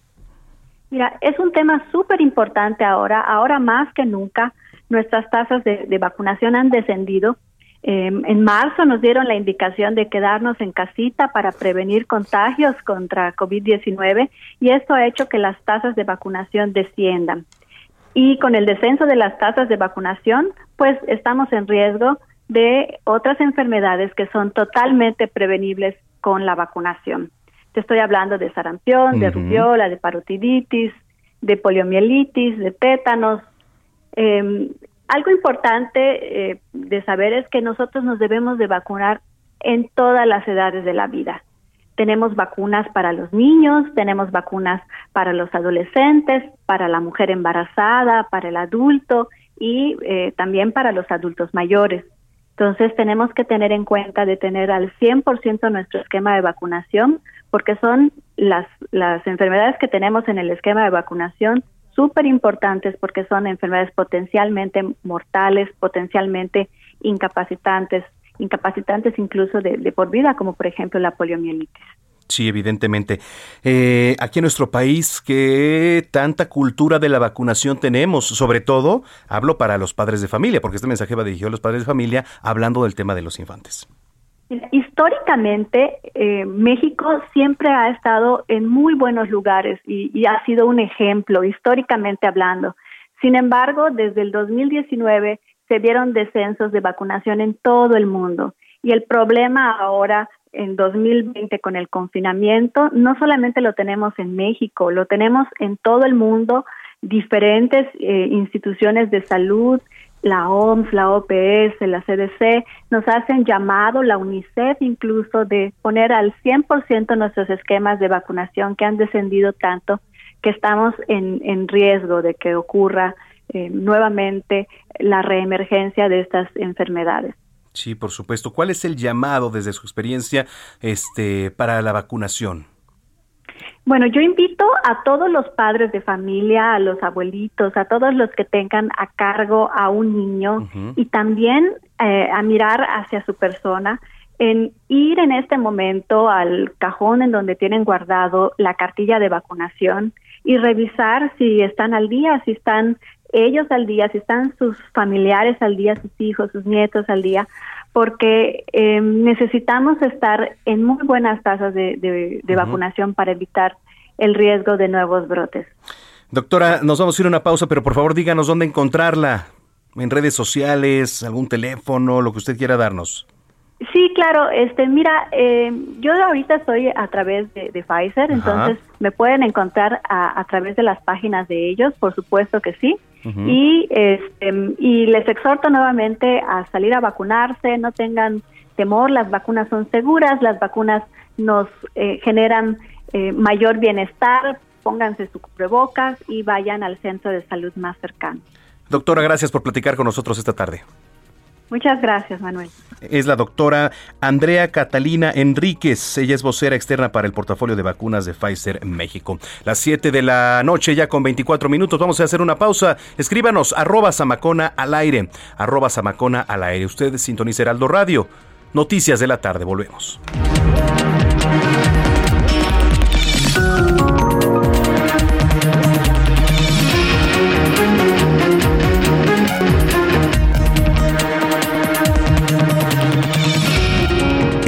Mira, es un tema súper importante ahora, ahora más que nunca. Nuestras tasas de, vacunación han descendido. Em, en marzo nos dieron la indicación de quedarnos en casita para prevenir contagios contra COVID-19 y esto ha hecho que las tasas de vacunación desciendan. Y con el descenso de las tasas de vacunación, pues estamos en riesgo de otras enfermedades que son totalmente prevenibles con la vacunación. Te estoy hablando de sarampión, de rubiola, de parotiditis, de poliomielitis, de tétanos. Em, algo importante eh, de saber es que nosotros nos debemos de vacunar en todas las edades de la vida. Tenemos vacunas para los niños, tenemos vacunas para los adolescentes, para la mujer embarazada, para el adulto y eh, también para los adultos mayores. Entonces tenemos que tener en cuenta de tener al 100% nuestro esquema de vacunación porque son las, las enfermedades que tenemos en el esquema de vacunación súper importantes porque son enfermedades potencialmente mortales, potencialmente incapacitantes, incapacitantes incluso de, de por vida, como por ejemplo la poliomielitis. Sí, evidentemente. Eh, aquí en nuestro país, ¿qué tanta cultura de la vacunación tenemos? Sobre todo, hablo para los padres de familia, porque este mensaje va dirigido a los padres de familia hablando del tema de los infantes históricamente eh, México siempre ha estado en muy buenos lugares y, ha sido un ejemplo históricamente hablando. Sin embargo, desde el 2019 se vieron descensos de vacunación en todo el mundo y el problema ahora en 2020 con el confinamiento no solamente lo tenemos en México, lo tenemos en todo el mundo, diferentes eh, instituciones de salud, la OMS, la OPS, la CDC, nos hacen llamado, la UNICEF incluso, de poner al 100% nuestros esquemas de vacunación que han descendido tanto que estamos en, en riesgo de que ocurra eh, nuevamente la reemergencia de estas enfermedades. Sí, por supuesto. ¿Cuál es el llamado desde su experiencia este, para la vacunación? Bueno, yo invito a todos los padres de familia, a los abuelitos, a todos los que tengan a cargo a un niño y también eh, a mirar hacia su persona, en ir en este momento al cajón en donde tienen guardado la cartilla de vacunación y revisar si están al día, si están ellos al día, si están sus familiares al día, sus hijos, sus nietos al día, porque eh, necesitamos estar en muy buenas tasas de, vacunación para evitar el riesgo de nuevos brotes. Doctora, nos vamos a ir a una pausa, pero por favor díganos dónde encontrarla, en redes sociales, algún teléfono, lo que usted quiera darnos. Sí, claro. Este, mira, eh, yo ahorita estoy a través de, Pfizer, entonces me pueden encontrar a, través de las páginas de ellos, por supuesto que sí. Y este, y les exhorto nuevamente a salir a vacunarse, no tengan temor, las vacunas son seguras, las vacunas nos eh, generan eh, mayor bienestar, pónganse su cubrebocas y vayan al centro de salud más cercano. Doctora, gracias por platicar con nosotros esta tarde. Muchas gracias, Manuel. Es la doctora Andrea Catalina Enríquez. Ella es vocera externa para el portafolio de vacunas de Pfizer México. Las 7 de la noche, ya con 24 minutos. Vamos a hacer una pausa. Escríbanos, arroba Samacona al aire. Arroba Samacona al aire. Usted sintoniza Heraldo Radio. Noticias de la tarde. Volvemos.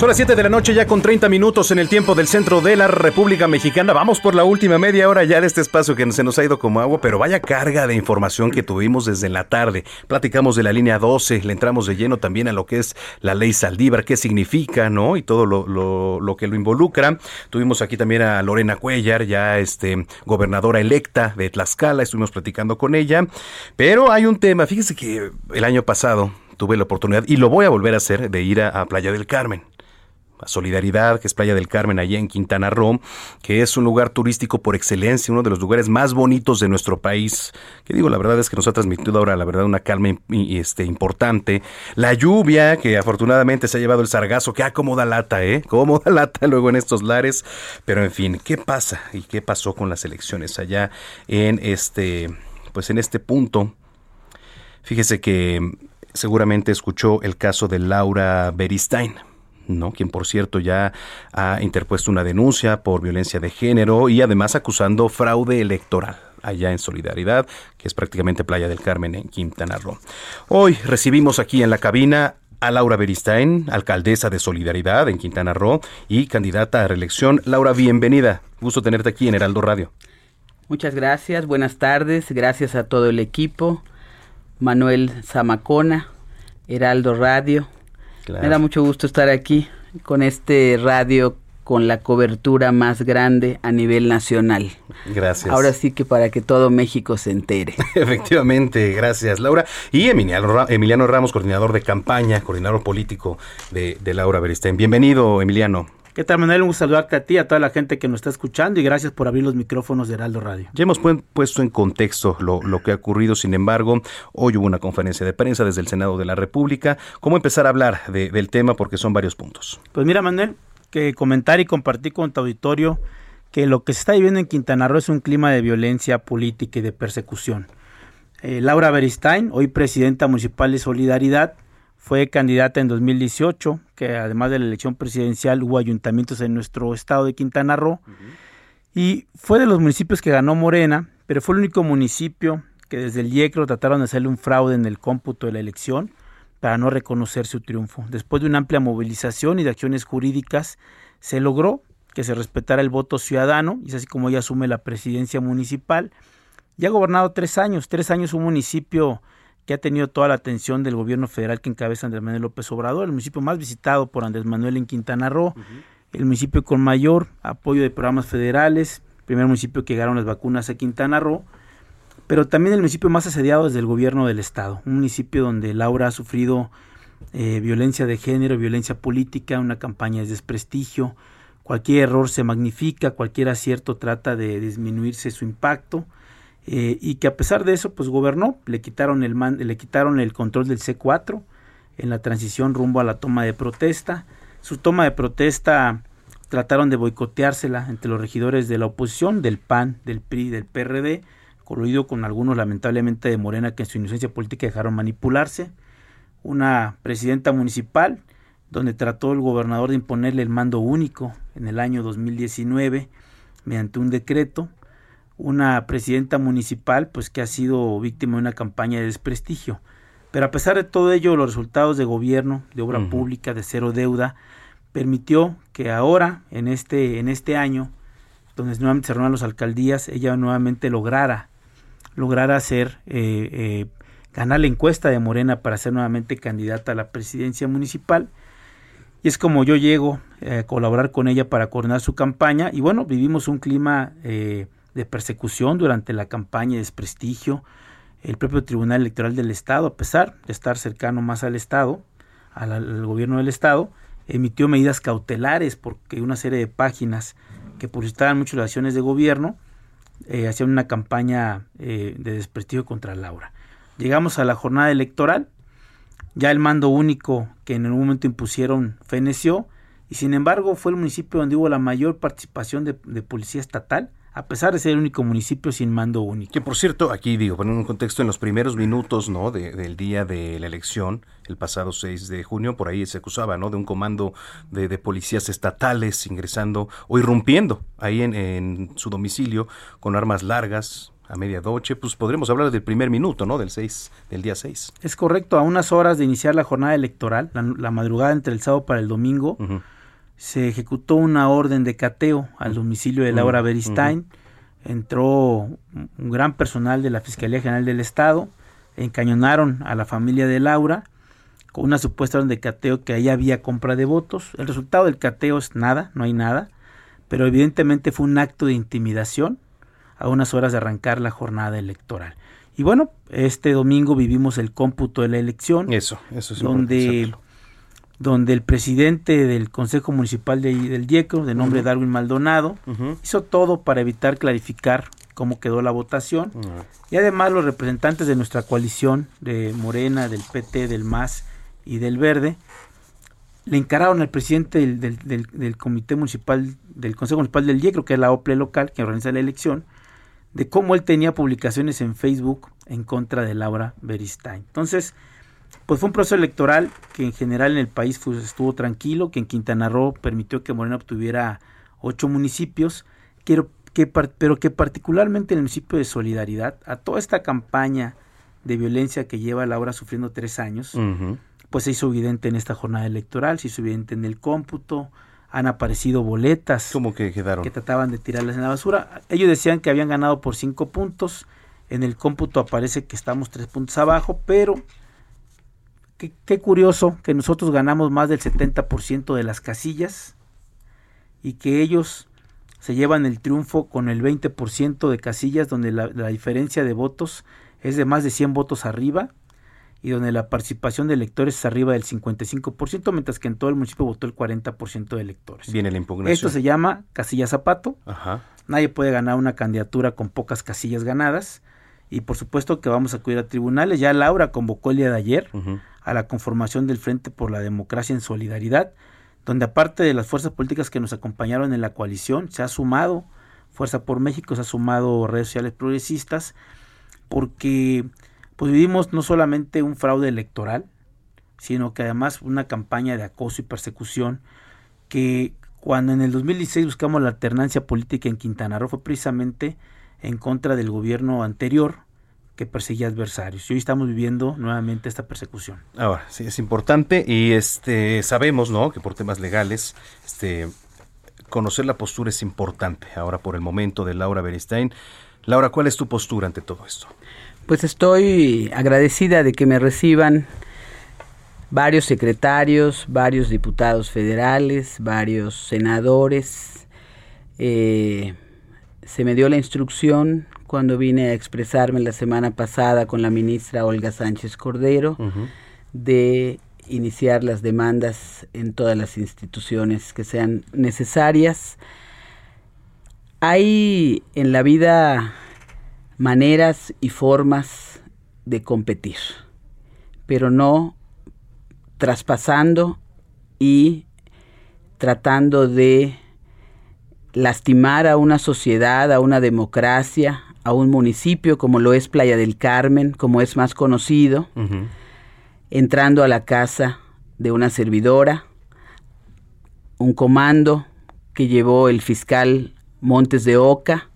Son las 7 de la noche ya con 30 minutos en el tiempo del centro de la República Mexicana. Vamos por la última media hora ya de este espacio que se nos ha ido como agua, pero vaya carga de información que tuvimos desde la tarde. Platicamos de la línea 12, le entramos de lleno también a lo que es la ley Saldívar, qué significa, ¿no? Y todo lo, que lo involucra. Tuvimos aquí también a Lorena Cuellar, ya este gobernadora electa de Tlaxcala, estuvimos platicando con ella. Pero hay un tema, fíjese que el año pasado tuve la oportunidad, y lo voy a volver a hacer, de ir a Playa del Carmen. Solidaridad, que es Playa del Carmen, allá en Quintana Roo, que es un lugar turístico por excelencia, uno de los lugares más bonitos de nuestro país. Que digo, la verdad es que nos ha transmitido ahora, la verdad, una calma este, importante. La lluvia, que afortunadamente se ha llevado el sargazo, que acomoda lata, ¿eh? Cómoda *laughs* lata luego en estos lares. Pero en fin, ¿qué pasa? ¿Y qué pasó con las elecciones allá en este, pues en este punto? Fíjese que seguramente escuchó el caso de Laura Beristain ¿no? quien por cierto ya ha interpuesto una denuncia por violencia de género y además acusando fraude electoral allá en Solidaridad, que es prácticamente Playa del Carmen en Quintana Roo. Hoy recibimos aquí en la cabina a Laura Beristain, alcaldesa de Solidaridad en Quintana Roo y candidata a reelección. Laura, bienvenida. Gusto tenerte aquí en Heraldo Radio. Muchas gracias, buenas tardes, gracias a todo el equipo, Manuel Zamacona, Heraldo Radio, me da mucho gusto estar aquí con este radio con la cobertura más grande a nivel nacional. Gracias. Ahora sí que para que todo México se entere. *laughs* Efectivamente, gracias Laura. Y Emiliano, Emiliano Ramos, coordinador de campaña, coordinador político de, de Laura Beristain. Bienvenido, Emiliano. ¿Qué tal, Manuel? Un gusto saludarte a ti, a toda la gente que nos está escuchando y gracias por abrir los micrófonos de Heraldo Radio. Ya hemos puesto en contexto lo, que ha ocurrido, sin embargo, hoy hubo una conferencia de prensa desde el Senado de la República. ¿Cómo empezar a hablar del tema? Porque son varios puntos. Pues mira, Manuel, que comentar y compartir con tu auditorio que lo que se está viviendo en Quintana Roo es un clima de violencia política y de persecución. Eh, Laura Beristain, hoy presidenta municipal de Solidaridad, fue candidata en 2018, que además de la elección presidencial hubo ayuntamientos en nuestro estado de Quintana Roo. Y fue de los municipios que ganó Morena, pero fue el único municipio que desde el IECRO trataron de hacerle un fraude en el cómputo de la elección para no reconocer su triunfo. Después de una amplia movilización y de acciones jurídicas, se logró que se respetara el voto ciudadano, y es así como ella asume la presidencia municipal. Ya ha gobernado tres años, tres años un municipio que ha tenido toda la atención del gobierno federal que encabeza Andrés Manuel López Obrador, el municipio más visitado por Andrés Manuel en Quintana Roo, el municipio con mayor apoyo de programas federales, primer municipio que llegaron las vacunas a Quintana Roo, pero también el municipio más asediado desde el gobierno del estado, un municipio donde Laura ha sufrido eh, violencia de género, violencia política, una campaña de desprestigio, cualquier error se magnifica, cualquier acierto trata de disminuirse su impacto, eh, y que a pesar de eso, pues gobernó, le quitaron el, le quitaron el control del C4 en la transición rumbo a la toma de protesta. Su toma de protesta trataron de boicoteársela entre los regidores de la oposición, del PAN, del PRI, del PRD, coludido con algunos lamentablemente de Morena que en su inocencia política dejaron manipularse. Una presidenta municipal donde trató el gobernador de imponerle el mando único en el año 2019 mediante un decreto una presidenta municipal pues que ha sido víctima de una campaña de desprestigio. Pero a pesar de todo ello, los resultados de gobierno, de obra pública, de cero deuda, permitió que ahora, en este, en este año, donde nuevamente se reunieron las alcaldías, ella nuevamente lograra, lograra hacer, eh, eh, ganar la encuesta de Morena para ser nuevamente candidata a la presidencia municipal. Y es como yo llego eh, a colaborar con ella para coordinar su campaña. Y bueno, vivimos un clima de persecución durante la campaña de desprestigio. El propio Tribunal Electoral del Estado, a pesar de estar cercano más al Estado, al, gobierno del Estado, emitió medidas cautelares porque una serie de páginas que publicitaban muchas las acciones de gobierno eh, hacían una campaña eh, de desprestigio contra Laura. Llegamos a la jornada electoral, ya el mando único que en un momento impusieron feneció y sin embargo fue el municipio donde hubo la mayor participación de policía estatal, a pesar de ser el único municipio sin mando único. Que por cierto, aquí digo, poniendo un contexto, en los primeros minutos ¿no? del día de la elección, el pasado 6 de junio, por ahí se acusaba ¿no? de un comando de, policías estatales ingresando o irrumpiendo ahí en, su domicilio con armas largas, a media noche, pues podremos hablar del primer minuto, ¿no? Del 6, del día 6. Es correcto, a unas horas de iniciar la jornada electoral, la, madrugada entre el sábado para el domingo, se ejecutó una orden de cateo al domicilio de Laura Beristain. Entró un gran personal de la Fiscalía General del Estado, encañonaron a la familia de Laura con una supuesta orden de cateo que ahí había compra de votos. El resultado del cateo es nada, no hay nada, pero evidentemente fue un acto de intimidación a unas horas de arrancar la jornada electoral. Y bueno, este domingo vivimos el cómputo de la elección. Eso, eso es donde donde el presidente del Consejo Municipal de, del DIECO, de nombre Darwin Maldonado, hizo todo para evitar clarificar cómo quedó la votación. Y además los representantes de nuestra coalición, de Morena, del PT, del MAS y del Verde, le encararon al presidente del, del, Comité Municipal, del Consejo Municipal del DIECO, que es la OPLE local que organiza la elección, de cómo él tenía publicaciones en Facebook en contra de Laura Beristain. Entonces, pues fue un proceso electoral que en general en el país estuvo tranquilo, que en Quintana Roo permitió que Morena obtuviera ocho municipios, que, pero que particularmente en el municipio de Solidaridad, a toda esta campaña de violencia que lleva Laura sufriendo tres años, pues se hizo evidente en esta jornada electoral, se hizo evidente en el cómputo, han aparecido boletas ¿Cómo que quedaron? que trataban de tirarlas en la basura. Ellos decían que habían ganado por cinco puntos, en el cómputo aparece que estamos tres puntos abajo, pero Qué, curioso que nosotros ganamos más del 70% de las casillas y que ellos se llevan el triunfo con el 20% de casillas donde la, diferencia de votos es de más de 100 votos arriba y donde la participación de electores es arriba del 55%, mientras que en todo el municipio votó el 40% de electores. Viene la impugnación. Esto se llama casilla zapato. Nadie puede ganar una candidatura con pocas casillas ganadas. Y por supuesto que vamos a acudir a tribunales. Ya Laura convocó el día de ayer a la conformación del Frente por la Democracia en Solidaridad, donde aparte de las fuerzas políticas que nos acompañaron en la coalición, se ha sumado Fuerza por México, se ha sumado redes sociales progresistas, porque pues vivimos no solamente un fraude electoral, sino que además una campaña de acoso y persecución que cuando en el 2016 buscamos la alternancia política en Quintana Roo fue precisamente en contra del gobierno anterior que perseguía adversarios. Y hoy estamos viviendo nuevamente esta persecución. Ahora, sí, es importante y este sabemos, ¿no? Que por temas legales, este conocer la postura es importante. Ahora por el momento de Laura Beristain. Laura, ¿cuál es tu postura ante todo esto? Pues estoy agradecida de que me reciban varios secretarios, varios diputados federales, varios senadores. Eh, se me dio la instrucción cuando vine a expresarme la semana pasada con la ministra Olga Sánchez Cordero de iniciar las demandas en todas las instituciones que sean necesarias. Hay en la vida maneras y formas de competir, pero no traspasando y tratando de lastimar a una sociedad, a una democracia, a un municipio como lo es Playa del Carmen, como es más conocido, entrando a la casa de una servidora, un comando que llevó el fiscal Montes de Oca,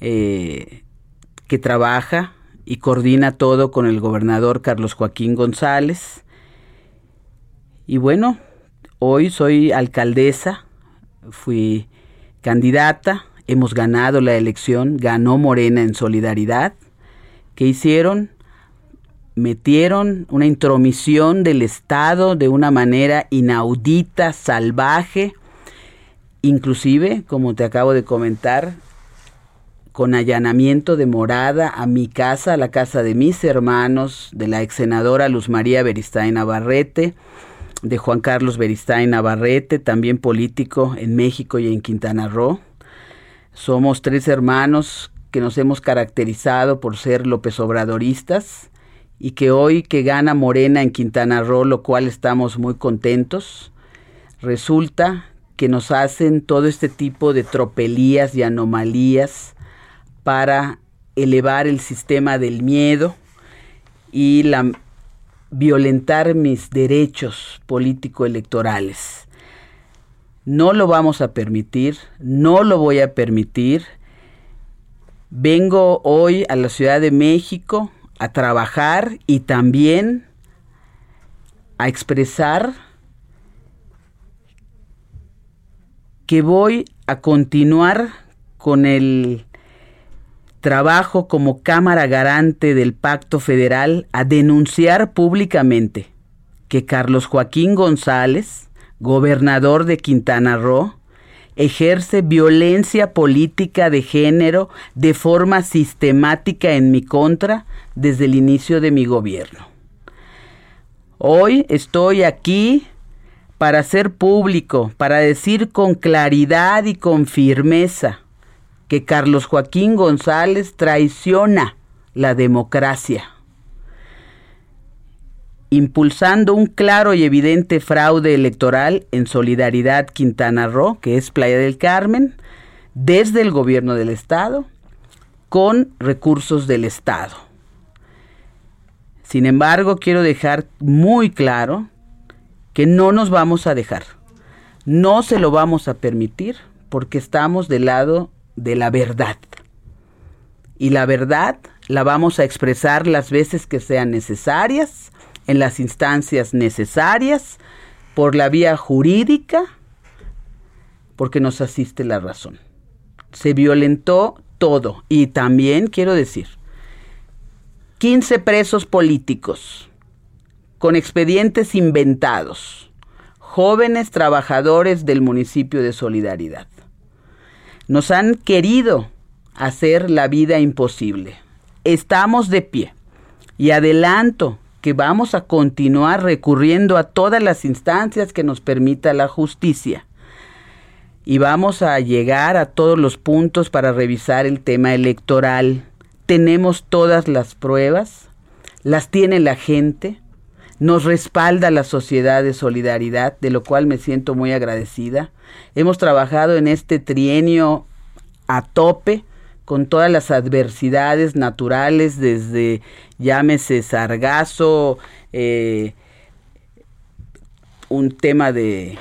eh, que trabaja y coordina todo con el gobernador Carlos Joaquín González. Y bueno, hoy soy alcaldesa, fui candidata, hemos ganado la elección, ganó Morena en solidaridad. ¿Qué hicieron? Metieron una intromisión del Estado de una manera inaudita, salvaje, inclusive, como te acabo de comentar, con allanamiento de morada a mi casa, a la casa de mis hermanos, de la ex senadora Luz María Beristain Navarrete, de Juan Carlos Beristain Navarrete, también político en México y en Quintana Roo. Somos tres hermanos que nos hemos caracterizado por ser López Obradoristas y que hoy que gana Morena en Quintana Roo, lo cual estamos muy contentos, resulta que nos hacen todo este tipo de tropelías y anomalías para elevar el sistema del miedo y la, violentar mis derechos político-electorales. No lo vamos a permitir, no lo voy a permitir. Vengo hoy a la Ciudad de México a trabajar y también a expresar que voy a continuar con el trabajo como Cámara Garante del Pacto Federal a denunciar públicamente que Carlos Joaquín González, gobernador de Quintana Roo, ejerce violencia política de género de forma sistemática en mi contra desde el inicio de mi gobierno. Hoy estoy aquí para hacer público, para decir con claridad y con firmeza que Carlos Joaquín González traiciona la democracia impulsando un claro y evidente fraude electoral en Solidaridad Quintana Roo, que es Playa del Carmen, desde el gobierno del Estado, con recursos del Estado. Sin embargo, quiero dejar muy claro que no nos vamos a dejar. No se lo vamos a permitir porque estamos del lado de la verdad. Y la verdad la vamos a expresar las veces que sean necesarias en las instancias necesarias, por la vía jurídica, porque nos asiste la razón. Se violentó todo. Y también quiero decir, 15 presos políticos con expedientes inventados, jóvenes trabajadores del municipio de Solidaridad. Nos han querido hacer la vida imposible. Estamos de pie y adelanto que vamos a continuar recurriendo a todas las instancias que nos permita la justicia. Y vamos a llegar a todos los puntos para revisar el tema electoral. Tenemos todas las pruebas, las tiene la gente, nos respalda la sociedad de solidaridad, de lo cual me siento muy agradecida. Hemos trabajado en este trienio a tope con todas las adversidades naturales, desde llámese sargazo, eh, un tema de,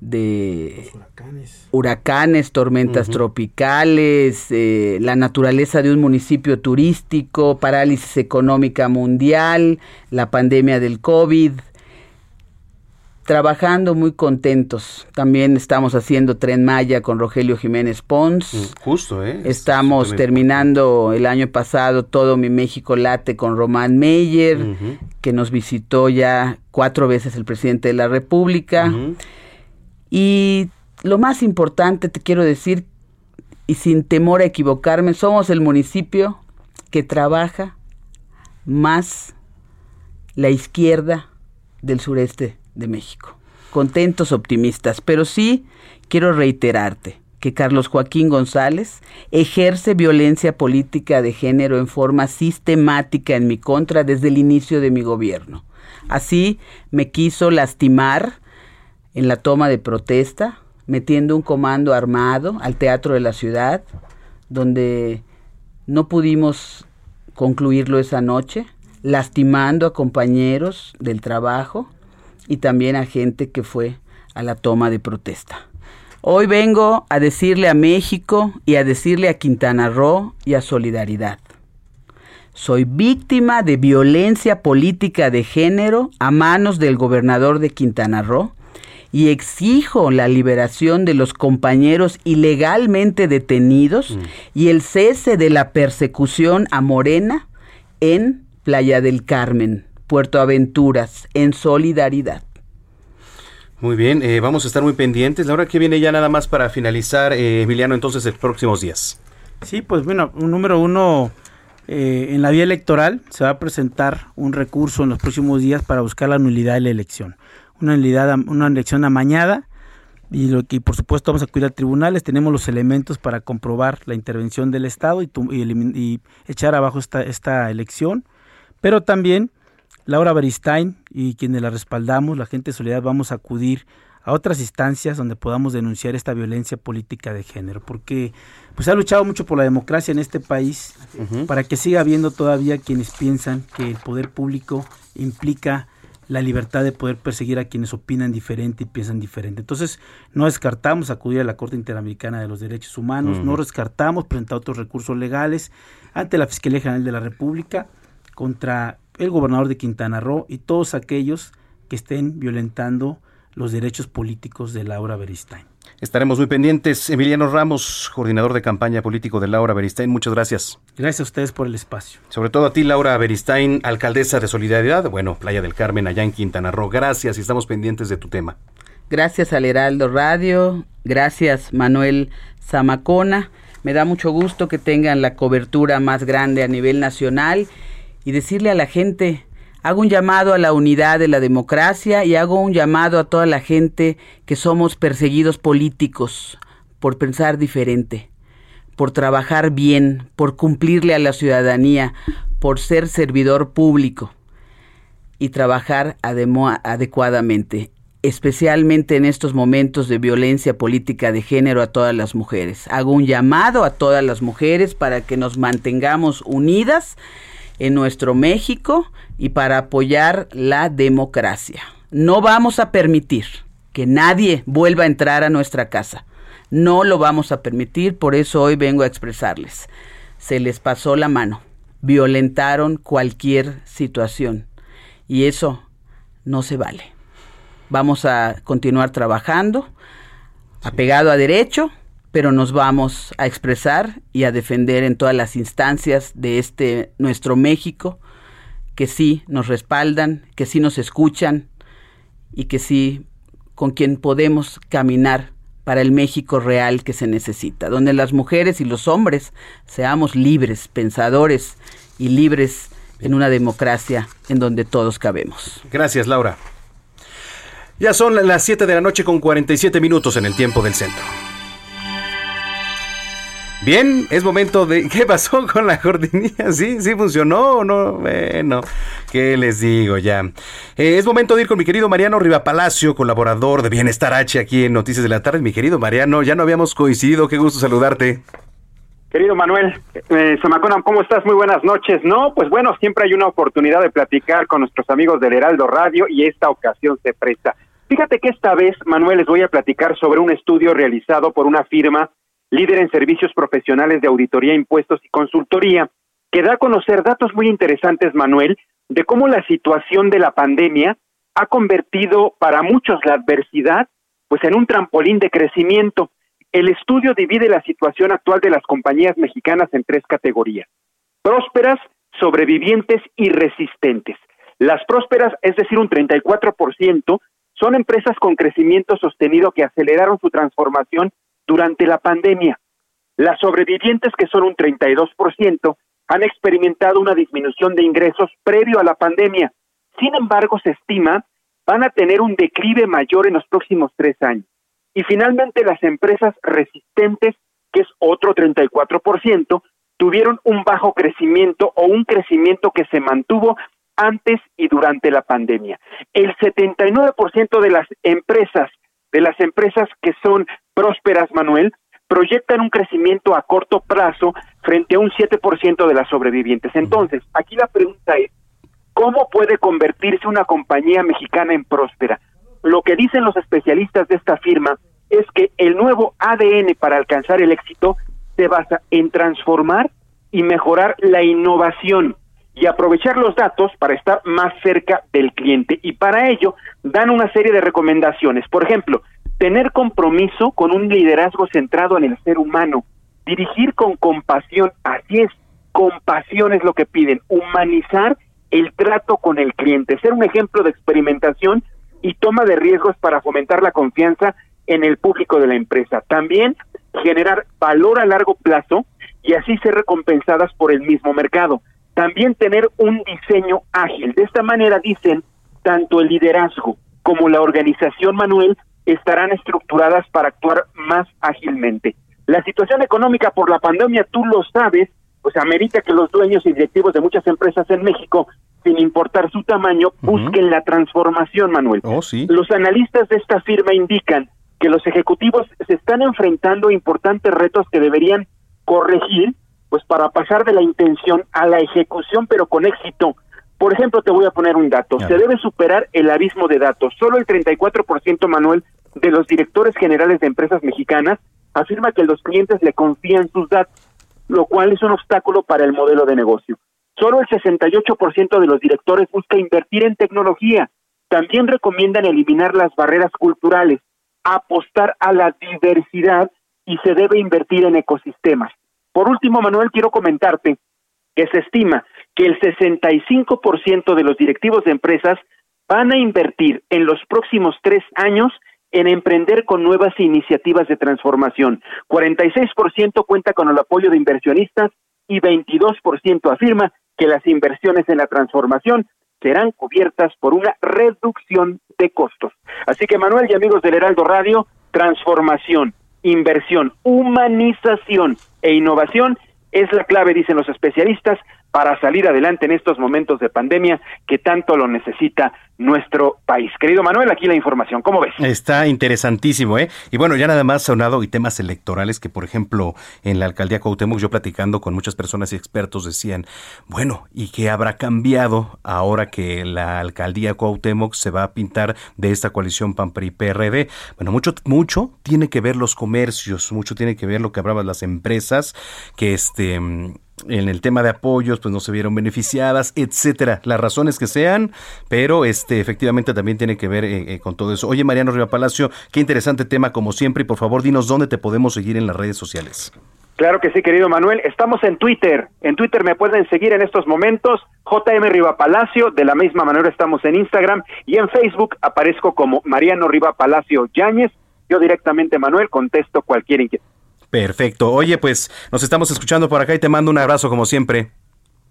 de huracanes. tormentas tropicales, eh, la naturaleza de un municipio turístico, parálisis económica mundial, la pandemia del COVID, trabajando muy contentos. También estamos haciendo Tren Maya con Rogelio Jiménez Pons. Mm, justo, ¿eh? Estamos terminando el año pasado Todo Mi México Late con Román Meyer, que nos visitó ya cuatro veces el presidente de la República. Y lo más importante, te quiero decir, y sin temor a equivocarme, somos el municipio que trabaja más la izquierda del sureste de México. Contentos, optimistas, pero sí quiero reiterarte que Carlos Joaquín González ejerce violencia política de género en forma sistemática en mi contra desde el inicio de mi gobierno. Así me quiso lastimar en la toma de protesta, metiendo un comando armado al teatro de la ciudad, donde no pudimos concluirlo esa noche, lastimando a compañeros del trabajo, y también a gente que fue a la toma de protesta. Hoy vengo a decirle a México y a decirle a Quintana Roo y a Solidaridad. Soy víctima de violencia política de género a manos del gobernador de Quintana Roo y exijo la liberación de los compañeros ilegalmente detenidos mm. y el cese de la persecución a Morena en Playa del Carmen. Puerto Aventuras, en solidaridad. Muy bien, eh, vamos a estar muy pendientes. La hora que viene ya nada más para finalizar, eh, Emiliano, entonces, los próximos días. Sí, pues bueno, un número uno, eh, en la vía electoral se va a presentar un recurso en los próximos días para buscar la nulidad de la elección. Una, nulidad, una elección amañada y, lo que, por supuesto vamos a acudir a tribunales, tenemos los elementos para comprobar la intervención del Estado y, y echar abajo esta, esta elección, pero también Laura Beristain y quienes la respaldamos, la gente de Soledad, vamos a acudir a otras instancias donde podamos denunciar esta violencia política de género, porque pues ha luchado mucho por la democracia en este país, para que siga habiendo todavía quienes piensan que el poder público implica la libertad de poder perseguir a quienes opinan diferente y piensan diferente. Entonces, no descartamos acudir a la Corte Interamericana de los Derechos Humanos, no descartamos presentar otros recursos legales ante la Fiscalía General de la República contra el gobernador de Quintana Roo y todos aquellos que estén violentando los derechos políticos de Laura Beristain. Estaremos muy pendientes. Emiliano Ramos, coordinador de campaña político de Laura Beristain, muchas gracias. Gracias a ustedes por el espacio. Sobre todo a ti, Laura Beristain, alcaldesa de Solidaridad, bueno, Playa del Carmen, allá en Quintana Roo. Gracias y estamos pendientes de tu tema. Gracias al Heraldo Radio, gracias Manuel Zamacona. Me da mucho gusto que tengan la cobertura más grande a nivel nacional y decirle a la gente, hago un llamado a la unidad de la democracia y hago un llamado a toda la gente que somos perseguidos políticos por pensar diferente, por trabajar bien, por cumplirle a la ciudadanía, por ser servidor público y trabajar adecuadamente, especialmente en estos momentos de violencia política de género a todas las mujeres. Hago un llamado a todas las mujeres para que nos mantengamos unidas en nuestro México y para apoyar la democracia. No vamos a permitir que nadie vuelva a entrar a nuestra casa. No lo vamos a permitir, por eso hoy vengo a expresarles. Se les pasó la mano, violentaron cualquier situación y eso no se vale. Vamos a continuar trabajando, apegado a derecho, pero nos vamos a expresar y a defender en todas las instancias de este nuestro México, que sí nos respaldan, que sí nos escuchan y que sí con quien podemos caminar para el México real que se necesita, donde las mujeres y los hombres seamos libres, pensadores y libres en una democracia en donde todos cabemos. Gracias, Laura. Ya son las 7 de la noche con 47 minutos en el tiempo del centro. Bien, es momento de... *laughs* ¿Qué pasó con la cortinilla? ¿Sí? ¿Sí funcionó o no? Bueno, ¿qué les digo ya? Eh, es momento de ir con mi querido Mariano Rivapalacio, colaborador de Bienestar H aquí en Noticias de la Tarde. Mi querido Mariano, ya no habíamos coincidido, qué gusto saludarte. Querido Manuel, eh, ¿cómo estás? Muy buenas noches. No, pues bueno, siempre hay una oportunidad de platicar con nuestros amigos del Heraldo Radio y esta ocasión se presta. Fíjate que esta vez, Manuel, les voy a platicar sobre un estudio realizado por una firma líder en servicios profesionales de auditoría, impuestos y consultoría, que da a conocer datos muy interesantes, Manuel, de cómo la situación de la pandemia ha convertido para muchos la adversidad pues en un trampolín de crecimiento. El estudio divide la situación actual de las compañías mexicanas en tres categorías. Prósperas, sobrevivientes y resistentes. Las prósperas, es decir, un 34%, son empresas con crecimiento sostenido que aceleraron su transformación durante la pandemia. Las sobrevivientes, que son un 32%, han experimentado una disminución de ingresos previo a la pandemia. Sin embargo, se estima van a tener un declive mayor en los próximos tres años. Y finalmente las empresas resistentes, que es otro 34%, tuvieron un bajo crecimiento o un crecimiento que se mantuvo antes y durante la pandemia. El 79% de las empresas, de las empresas que son prósperas, Manuel, proyectan un crecimiento a corto plazo frente a un 7% de las sobrevivientes. Entonces, aquí la pregunta es, ¿cómo puede convertirse una compañía mexicana en próspera? Lo que dicen los especialistas de esta firma es que el nuevo ADN para alcanzar el éxito se basa en transformar y mejorar la innovación y aprovechar los datos para estar más cerca del cliente. Y para ello dan una serie de recomendaciones. Por ejemplo, tener compromiso con un liderazgo centrado en el ser humano, dirigir con compasión, así es, compasión es lo que piden, humanizar el trato con el cliente, ser un ejemplo de experimentación y toma de riesgos para fomentar la confianza en el público de la empresa. También generar valor a largo plazo y así ser recompensadas por el mismo mercado. También tener un diseño ágil. De esta manera dicen, tanto el liderazgo como la organización, Manuel, estarán estructuradas para actuar más ágilmente. La situación económica por la pandemia, tú lo sabes, pues amerita que los dueños y directivos de muchas empresas en México, sin importar su tamaño, busquen la transformación, Manuel. Oh, sí. Los analistas de esta firma indican que los ejecutivos se están enfrentando a importantes retos que deberían corregir, pues para pasar de la intención a la ejecución, pero con éxito. Por ejemplo, te voy a poner un dato. Se debe superar el abismo de datos. Solo el 34%, Manuel, de los directores generales de empresas mexicanas afirma que los clientes le confían sus datos, lo cual es un obstáculo para el modelo de negocio. Solo el 68% de los directores busca invertir en tecnología. También recomiendan eliminar las barreras culturales, apostar a la diversidad y se debe invertir en ecosistemas. Por último, Manuel, quiero comentarte que se estima que el 65% de los directivos de empresas van a invertir en los próximos tres años en emprender con nuevas iniciativas de transformación. 46% cuenta con el apoyo de inversionistas y 22% afirma que las inversiones en la transformación serán cubiertas por una reducción de costos. Así que Manuel y amigos del Heraldo Radio, transformación, inversión, humanización e innovación es la clave, dicen los especialistas, para salir adelante en estos momentos de pandemia que tanto lo necesita nuestro país. Querido Manuel, aquí la información, ¿cómo ves? Está interesantísimo, ¿eh? Y bueno, ya nada más sonado y temas electorales que, por ejemplo, en la alcaldía Cuauhtémoc, yo platicando con muchas personas y expertos decían, bueno, ¿y qué habrá cambiado ahora que la alcaldía Cuauhtémoc se va a pintar de esta coalición PAN-PRI-PRD? Bueno, mucho, mucho tiene que ver los comercios, mucho tiene que ver lo que hablaban las empresas, que este en el tema de apoyos pues no se vieron beneficiadas, etcétera, las razones que sean, pero este efectivamente también tiene que ver eh, eh, con todo eso. Oye, Mariano Riva Palacio, qué interesante tema como siempre y por favor dinos dónde te podemos seguir en las redes sociales. Claro que sí, querido Manuel. Estamos en Twitter. En Twitter me pueden seguir en estos momentos. JM Riva Palacio. De la misma manera estamos en Instagram. Y en Facebook aparezco como Mariano Riva Palacio Yáñez. Yo directamente, Manuel, contesto cualquier inquietud. Perfecto. Oye, pues nos estamos escuchando por acá y te mando un abrazo como siempre.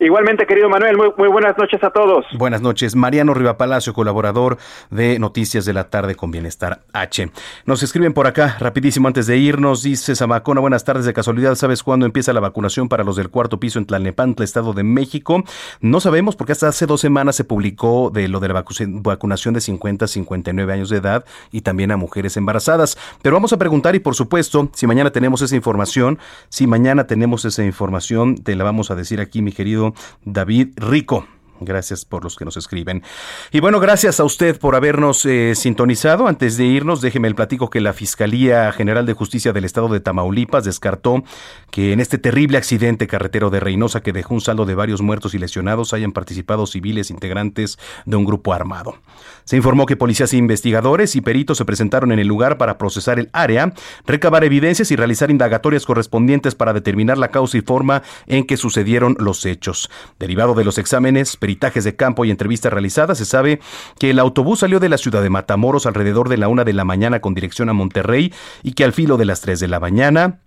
Igualmente, querido Manuel, muy, muy buenas noches a todos. Buenas noches. Mariano Rivapalacio, colaborador de Noticias de la Tarde con Bienestar H. Nos escriben por acá, rapidísimo antes de irnos, dice Zamacona, buenas tardes, de casualidad, ¿sabes cuándo empieza la vacunación para los del cuarto piso en Tlalnepantla, Estado de México? No sabemos porque hasta hace dos semanas se publicó de lo de la vacunación de 50 a 59 años de edad y también a mujeres embarazadas. Pero vamos a preguntar y por supuesto, si mañana tenemos esa información, si mañana tenemos esa información, te la vamos a decir aquí, mi querido David Rico. Gracias por los que nos escriben. Y bueno, gracias a usted por habernos eh, sintonizado. Antes de irnos, déjeme el platico que la Fiscalía General de Justicia del Estado de Tamaulipas descartó que en este terrible accidente carretero de Reynosa que dejó un saldo de varios muertos y lesionados hayan participado civiles integrantes de un grupo armado. Se informó que policías e investigadores y peritos se presentaron en el lugar para procesar el área, recabar evidencias y realizar indagatorias correspondientes para determinar la causa y forma en que sucedieron los hechos. Derivado de los exámenes, peritajes de campo y entrevistas realizadas, se sabe que el autobús salió de la ciudad de Matamoros alrededor de la una de la mañana con dirección a Monterrey y que al filo de las tres de la mañana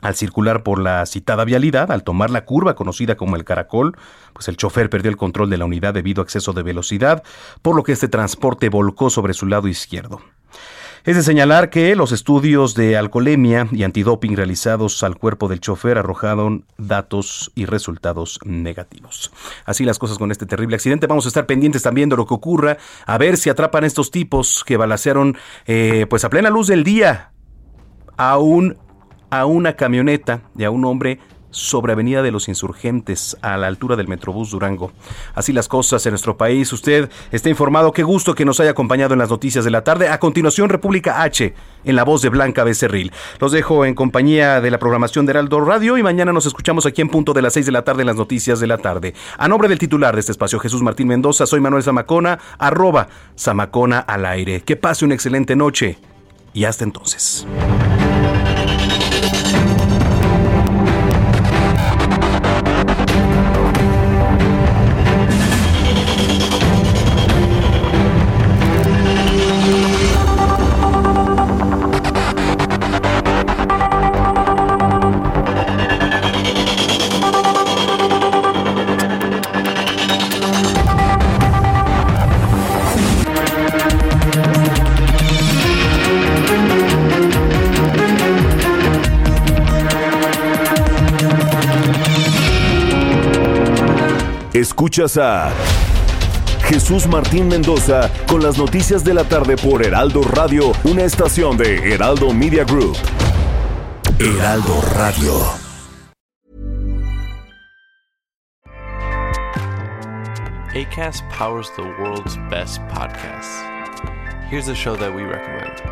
al circular por la citada vialidad, al tomar la curva conocida como el caracol, pues el chofer perdió el control de la unidad debido a exceso de velocidad, por lo que este transporte volcó sobre su lado izquierdo. Es de señalar que los estudios de alcoholemia y antidoping realizados al cuerpo del chofer arrojaron datos y resultados negativos. Así las cosas con este terrible accidente. Vamos a estar pendientes también de lo que ocurra, a ver si atrapan a estos tipos que balacearon eh, pues a plena luz del día a un a una camioneta y a un hombre sobre Avenida de los Insurgentes, a la altura del Metrobús Durango. Así las cosas en nuestro país. Usted está informado. Qué gusto que nos haya acompañado en las noticias de la tarde. A continuación, República H, en la voz de Blanca Becerril. Los dejo en compañía de la programación de Heraldo Radio y mañana nos escuchamos aquí en punto de las 6 de la tarde en las noticias de la tarde. A nombre del titular de este espacio, Jesús Martín Mendoza, soy Manuel Zamacona, arroba Zamacona al aire. Que pase una excelente noche y hasta entonces. Escuchas a Jesús Martín Mendoza con las noticias de la tarde por Heraldo Radio, una estación de Heraldo Media Group. Heraldo Radio. ACAST powers the world's best podcasts. Here's a show that we recommend.